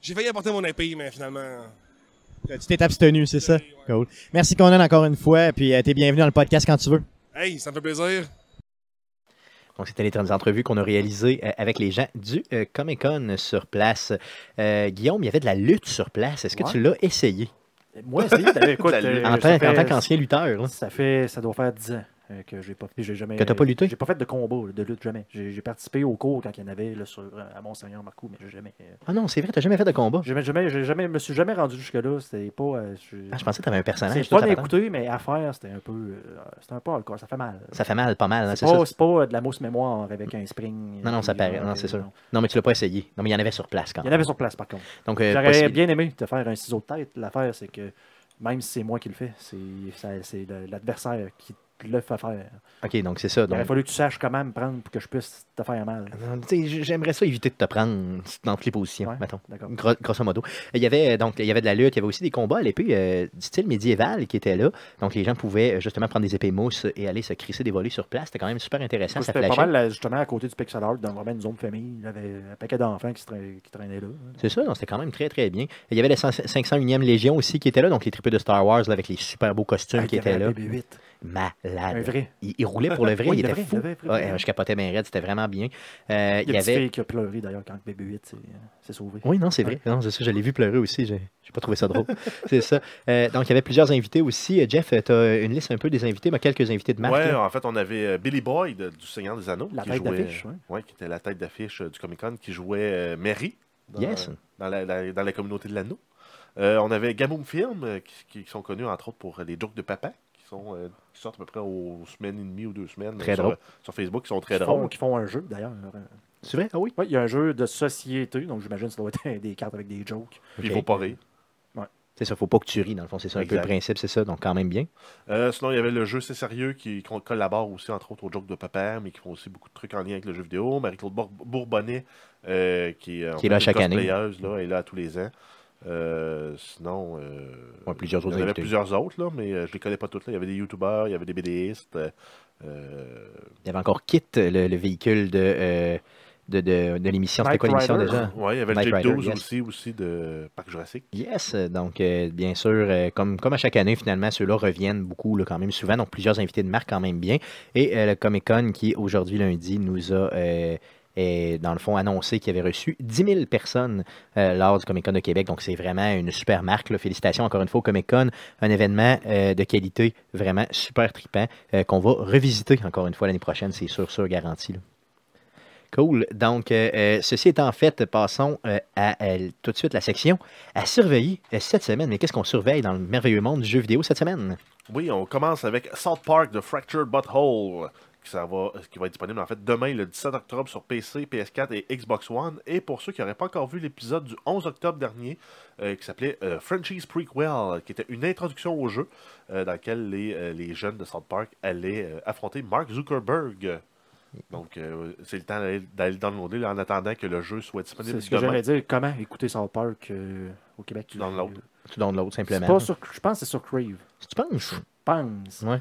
J'ai failli apporter mon épée, mais finalement. Tu t'es abstenu, c'est ça? Cool. Merci Conan encore une fois, puis euh, t'es bienvenu dans le podcast quand tu veux. Hey, ça me fait plaisir. Donc, c'était les des entrevues qu'on a réalisées euh, avec les gens du euh, Comic Con sur place. Euh, Guillaume, il y avait de la lutte sur place. Est-ce que Ouais. tu l'as essayé? Moi ben, écoute, En tant, en fait- tant qu'ancien lutteur. Ça fait, ça doit faire 10 ans euh, que j'ai pas, j'ai jamais. Que t'as pas lutté? J'ai pas fait de combat, de lutte jamais. J'ai j'ai participé au cours quand il y en avait là, sur, euh, à Mont-Seigneur Marcoux, mais j'ai jamais. euh, Ah non, c'est vrai, t'as jamais fait de combat? j'ai jamais, j'ai jamais, me suis jamais rendu jusque là. C'était pas. euh, je, Ah, je pensais que t'avais un personnage. tout pas d'écouter, mais à faire, c'était un peu, c'était un peu hardcore. Ça fait mal. Ça fait mal, pas mal. hein, C'est ça. c'est pas de la mousse mémoire avec un spring. Non, non, ça paraît. Non, c'est sûr. non. Non, mais tu l'as pas essayé. Non, mais il y en avait sur place quand Il y en même. avait sur place par contre. Donc, J'aurais bien aimé te faire un ciseau de tête. L'affaire, c'est que même si c'est moi qui le fais, c'est l'adversaire qui faire. OK, donc c'est ça. Il Donc, aurait fallu que tu saches comment me prendre pour que je puisse te faire mal. J'aimerais ça éviter de te prendre dans toutes les positions, Ouais, mettons. D'accord. Gros- grosso modo. Il y avait euh, donc il y avait de la lutte, il y avait aussi des combats à l'épée euh, du style médiéval qui étaient là. Donc les gens pouvaient euh, justement prendre des épées mousses et aller se crisser des volets sur place. C'était quand même super intéressant. Ça C'était pas mal justement à côté du pixel art, dans vraiment une zone de famille. Il y avait un paquet d'enfants qui, traînaient là. C'est ça, c'était quand même très très bien. Il y avait la 100 501e Légion aussi qui était là, donc les triples de Star Wars là, avec les super beaux costumes Ah, qui il étaient là. un BB-8. Malade. Un vrai. Il, il roulait pour le vrai, [laughs] Oui, il était vrai, fou. vrai, Ouais, je capotais bien raide, c'était vraiment bien. Euh, Il y a avait... fille qui a pleuré d'ailleurs quand le BB-8 s'est- s'est sauvé. Oui, non, c'est vrai. Non, c'est ça, je l'ai vu pleurer aussi. J'ai j'ai pas trouvé ça drôle. [laughs] c'est ça. Euh, donc, il y avait plusieurs invités aussi. Euh, Jeff, tu as une liste un peu des invités, mais quelques invités de marque. Ouais, là. en fait, on avait euh, Billy Boyd du Seigneur des Anneaux. La qui tête jouait, d'affiche, ouais. ouais, qui était la tête d'affiche euh, du Comic Con, qui jouait euh, Mary dans, Yes. dans, la, la- dans la communauté de l'anneau. Euh, on avait Gamoom Film, euh, qui, qui sont connus entre autres pour euh, les jokes de papa, sont, euh, qui sortent à peu près aux semaines et demie ou deux semaines Très euh, sur, euh, Facebook, qui sont très Qui font, drôles. qui font un jeu d'ailleurs. C'est vrai? Ah oui? Oui, il y a un jeu de société, donc j'imagine que ça doit être [laughs] des cartes avec des jokes. Puis il faut pas rire. C'est ça, faut pas que tu ris, dans le fond, c'est ça un peu le principe, c'est ça, donc quand même bien. Euh, sinon, il y avait le jeu C'est sérieux qui qui collabore aussi, entre autres, au Joke de Papa, mais qui font aussi beaucoup de trucs en lien avec le jeu vidéo. Marie-Claude Bour- Bourbonnet, euh, qui, est en Qui est là chaque année. là, est là tous les ans. Euh, sinon, euh, Ouais, plusieurs il y autres en avait plusieurs autres, là, mais euh, je les connais pas toutes. Là. Il y avait des youtubeurs, il y avait des BDistes. euh, Il y avait encore Kit, le, le véhicule de, euh, de, de, de l'émission. C'était quoi l'émission déjà? ouais, il y avait Knight le Jake 12 yes. aussi, aussi de Parc Jurassique. Yes, donc euh, bien sûr, euh, comme, comme à chaque année, finalement, ceux-là reviennent beaucoup, là, quand même souvent, donc plusieurs invités de marque quand même bien. Et euh, le Comic Con, qui aujourd'hui lundi, nous a, euh, dans le fond, annoncé qu'il avait reçu 10 000 personnes euh, lors du Comic Con de Québec, donc c'est vraiment une super marque. Félicitations encore une fois au Comic Con, un événement euh, de qualité vraiment super trippant euh, qu'on va revisiter encore une fois l'année prochaine, c'est sûr, sûr, garanti. Cool. Donc, ceci étant fait, passons à tout de suite la section à surveiller cette semaine. Mais qu'est-ce qu'on surveille dans le merveilleux monde du jeu vidéo cette semaine? Oui, on commence avec South Park The Fractured Butthole, qui, ça va, qui va être disponible en fait demain, le 17 octobre, sur PC, PS4 et Xbox One. Et pour ceux qui n'auraient pas encore vu l'épisode du 11 octobre dernier, euh, qui s'appelait euh, Frenchie's Prequel, qui était une introduction au jeu, euh, dans lequel les, euh, les jeunes de South Park allaient euh, affronter Mark Zuckerberg. Donc, euh, c'est le temps d'aller le downloader là, en attendant que le jeu soit disponible C'est ce que j'allais dire. Comment écouter South Park euh, au Québec? Tu downloads. Tu donnes l'autre C'est simplement. pas sur, je pense que c'est sur Crave. Tu penses? Je pense. Ouais.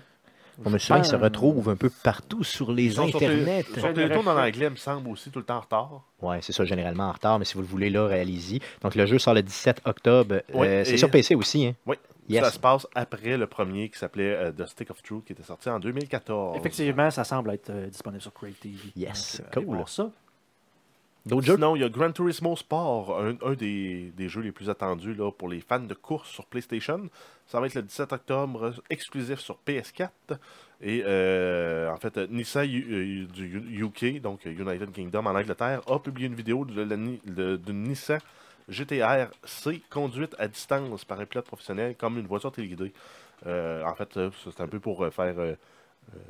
Bon, mais souvent, il se pense. retrouve un peu partout sur les Ils internets. sur Télétoon en anglais, me semble aussi, tout le temps en retard. Ouais, c'est ça, généralement en retard, mais si vous le voulez, là, réalisez. Donc, le jeu sort le 17 octobre. Oui, Euh, c'est sur PC aussi, hein? Oui. Yes. Ça se passe après le premier qui s'appelait euh, The Stick of Truth, qui était sorti en 2014. Effectivement, ça semble être euh, disponible sur Crave TV. Yes, Donc, cool. ça. D'autres? Sinon, il y a Gran Turismo Sport, un, un des, des jeux les plus attendus là, pour les fans de course sur PlayStation. Ça va être le 17 octobre, exclusif sur PS4. Et euh, en fait, Nissan euh, du UK, donc United Kingdom en Angleterre, a publié une vidéo de de- d'une Nissan GTR C conduite à distance par un pilote professionnel comme une voiture téléguidée. Euh, en fait, c'est un peu pour faire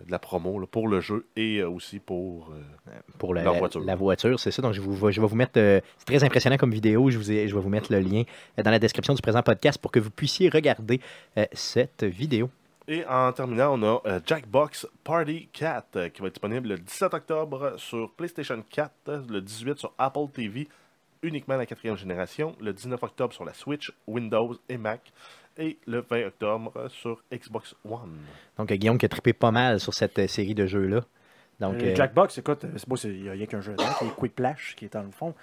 de la promo là, pour le jeu et euh, aussi pour euh, pour la, voiture. la voiture, c'est ça. Donc, je, vous, je vais vous mettre. euh, c'est très impressionnant comme vidéo. Je, vous ai- je vais vous mettre le lien euh, dans la description du présent podcast pour que vous puissiez regarder euh, cette vidéo. Et en terminant, on a euh, Jackbox Party 4 euh, qui va être disponible le 17 octobre sur PlayStation 4, euh, le 18 sur Apple TV, uniquement la quatrième génération, le 19 octobre sur la Switch, Windows et Mac, et le 20 octobre sur Xbox One. Donc, euh, Guillaume qui a trippé pas mal sur cette euh, série de jeux-là. Donc, Euh, Jackbox, écoute, c'est c'est- il n'y a rien qu'un jeu dedans, qui est Quick qui est dans le fond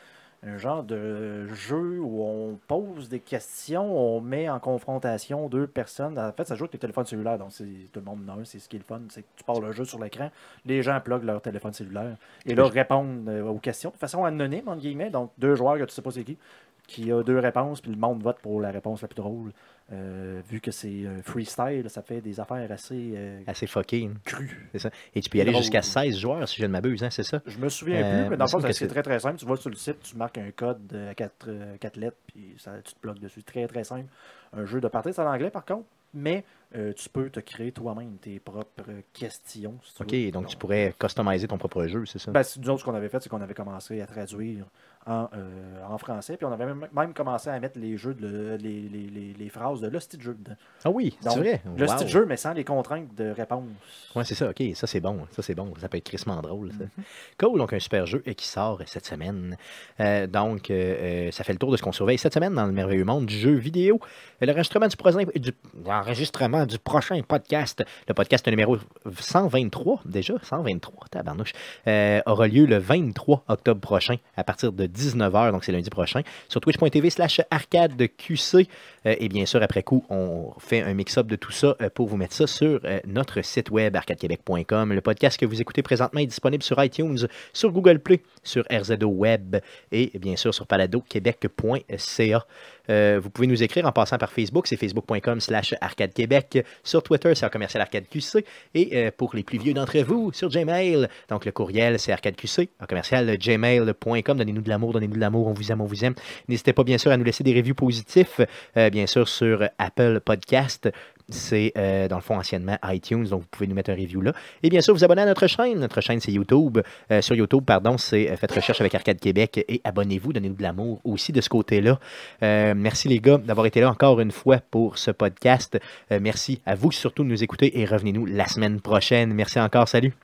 un genre de jeu où on pose des questions, on met en confrontation deux personnes. En fait, ça joue avec le téléphone cellulaire, donc c'est tout le monde en a un, c'est ce qui est le fun, c'est que tu pars le jeu sur l'écran, les gens pluguent leur téléphone cellulaire et là répondent aux questions de façon anonyme, entre guillemets, donc deux joueurs que tu sais pas c'est qui, qui a deux réponses, puis le monde vote pour la réponse la plus drôle. Euh, vu que c'est euh, freestyle, ça fait des affaires assez euh, assez fucké. hein. crues. Et tu peux y aller jusqu'à 16 joueurs, si je ne m'abuse, hein, c'est ça? Je me souviens Euh, plus, mais dans le que c'est très très simple. Tu vas sur le site, tu marques un code à 4, lettres, puis ça, tu te bloques dessus. Très très simple. Un jeu de partie, c'est en anglais par contre, mais tu peux te créer toi-même tes propres questions. si tu OK, veux. donc tu pourrais customiser ton propre jeu, c'est ça? Ben, autres, ce qu'on avait fait, c'est qu'on avait commencé à traduire en, euh, en français, puis on avait même, même commencé à mettre les jeux, de, le- les, les, les, les phrases de l'hostie de jeu dedans. ah oui, c'est vrai? Le Wow. style de jeu, mais sans les contraintes de réponse. Ouais, c'est ça, ok, ça c'est bon, ça c'est bon, ça peut être crissement drôle. ça. Mhm. Cool, donc un super jeu qui sort cette semaine. Euh, donc, euh, ça fait le tour de ce qu'on surveille cette semaine dans le merveilleux monde du jeu vidéo. L'enregistrement du, prochain- du, l'enregistrement du prochain podcast, le podcast numéro 123, déjà, 123, tabarnouche, aura lieu le 23 octobre prochain à partir de 19h, donc c'est lundi prochain, sur twitch.tv slash arcade QC. Euh, et bien sûr, après coup, on fait un mix-up de tout ça euh, pour vous mettre ça sur euh, notre site web arcadequebec.com. Le podcast que vous écoutez présentement est disponible sur iTunes, sur Google Play, sur RZO Web et bien sûr sur paladoquebec.ca. Euh, vous pouvez nous écrire en passant par Facebook, c'est facebook.com slash arcadequebec. Sur Twitter, c'est commercial arcade QC. Et euh, pour les plus vieux d'entre vous, sur Gmail, donc le courriel, c'est arcadeqc, en commercial gmail.com. Donnez-nous de l'amour, donnez-nous de l'amour, on vous aime, on vous aime. N'hésitez pas bien sûr à nous laisser des reviews positifs, euh, bien sûr sur Apple Podcast. C'est euh, dans le fond anciennement iTunes, donc vous pouvez nous mettre un review là. Et bien sûr, vous abonnez à notre chaîne. Notre chaîne, c'est YouTube. Euh, sur YouTube, pardon, c'est euh, faites recherche avec Arcade Québec et abonnez-vous, donnez-nous de l'amour aussi de ce côté-là. Merci les gars d'avoir été là encore une fois pour ce podcast. Merci à vous surtout de nous écouter et revenez-nous la semaine prochaine. Merci encore, salut.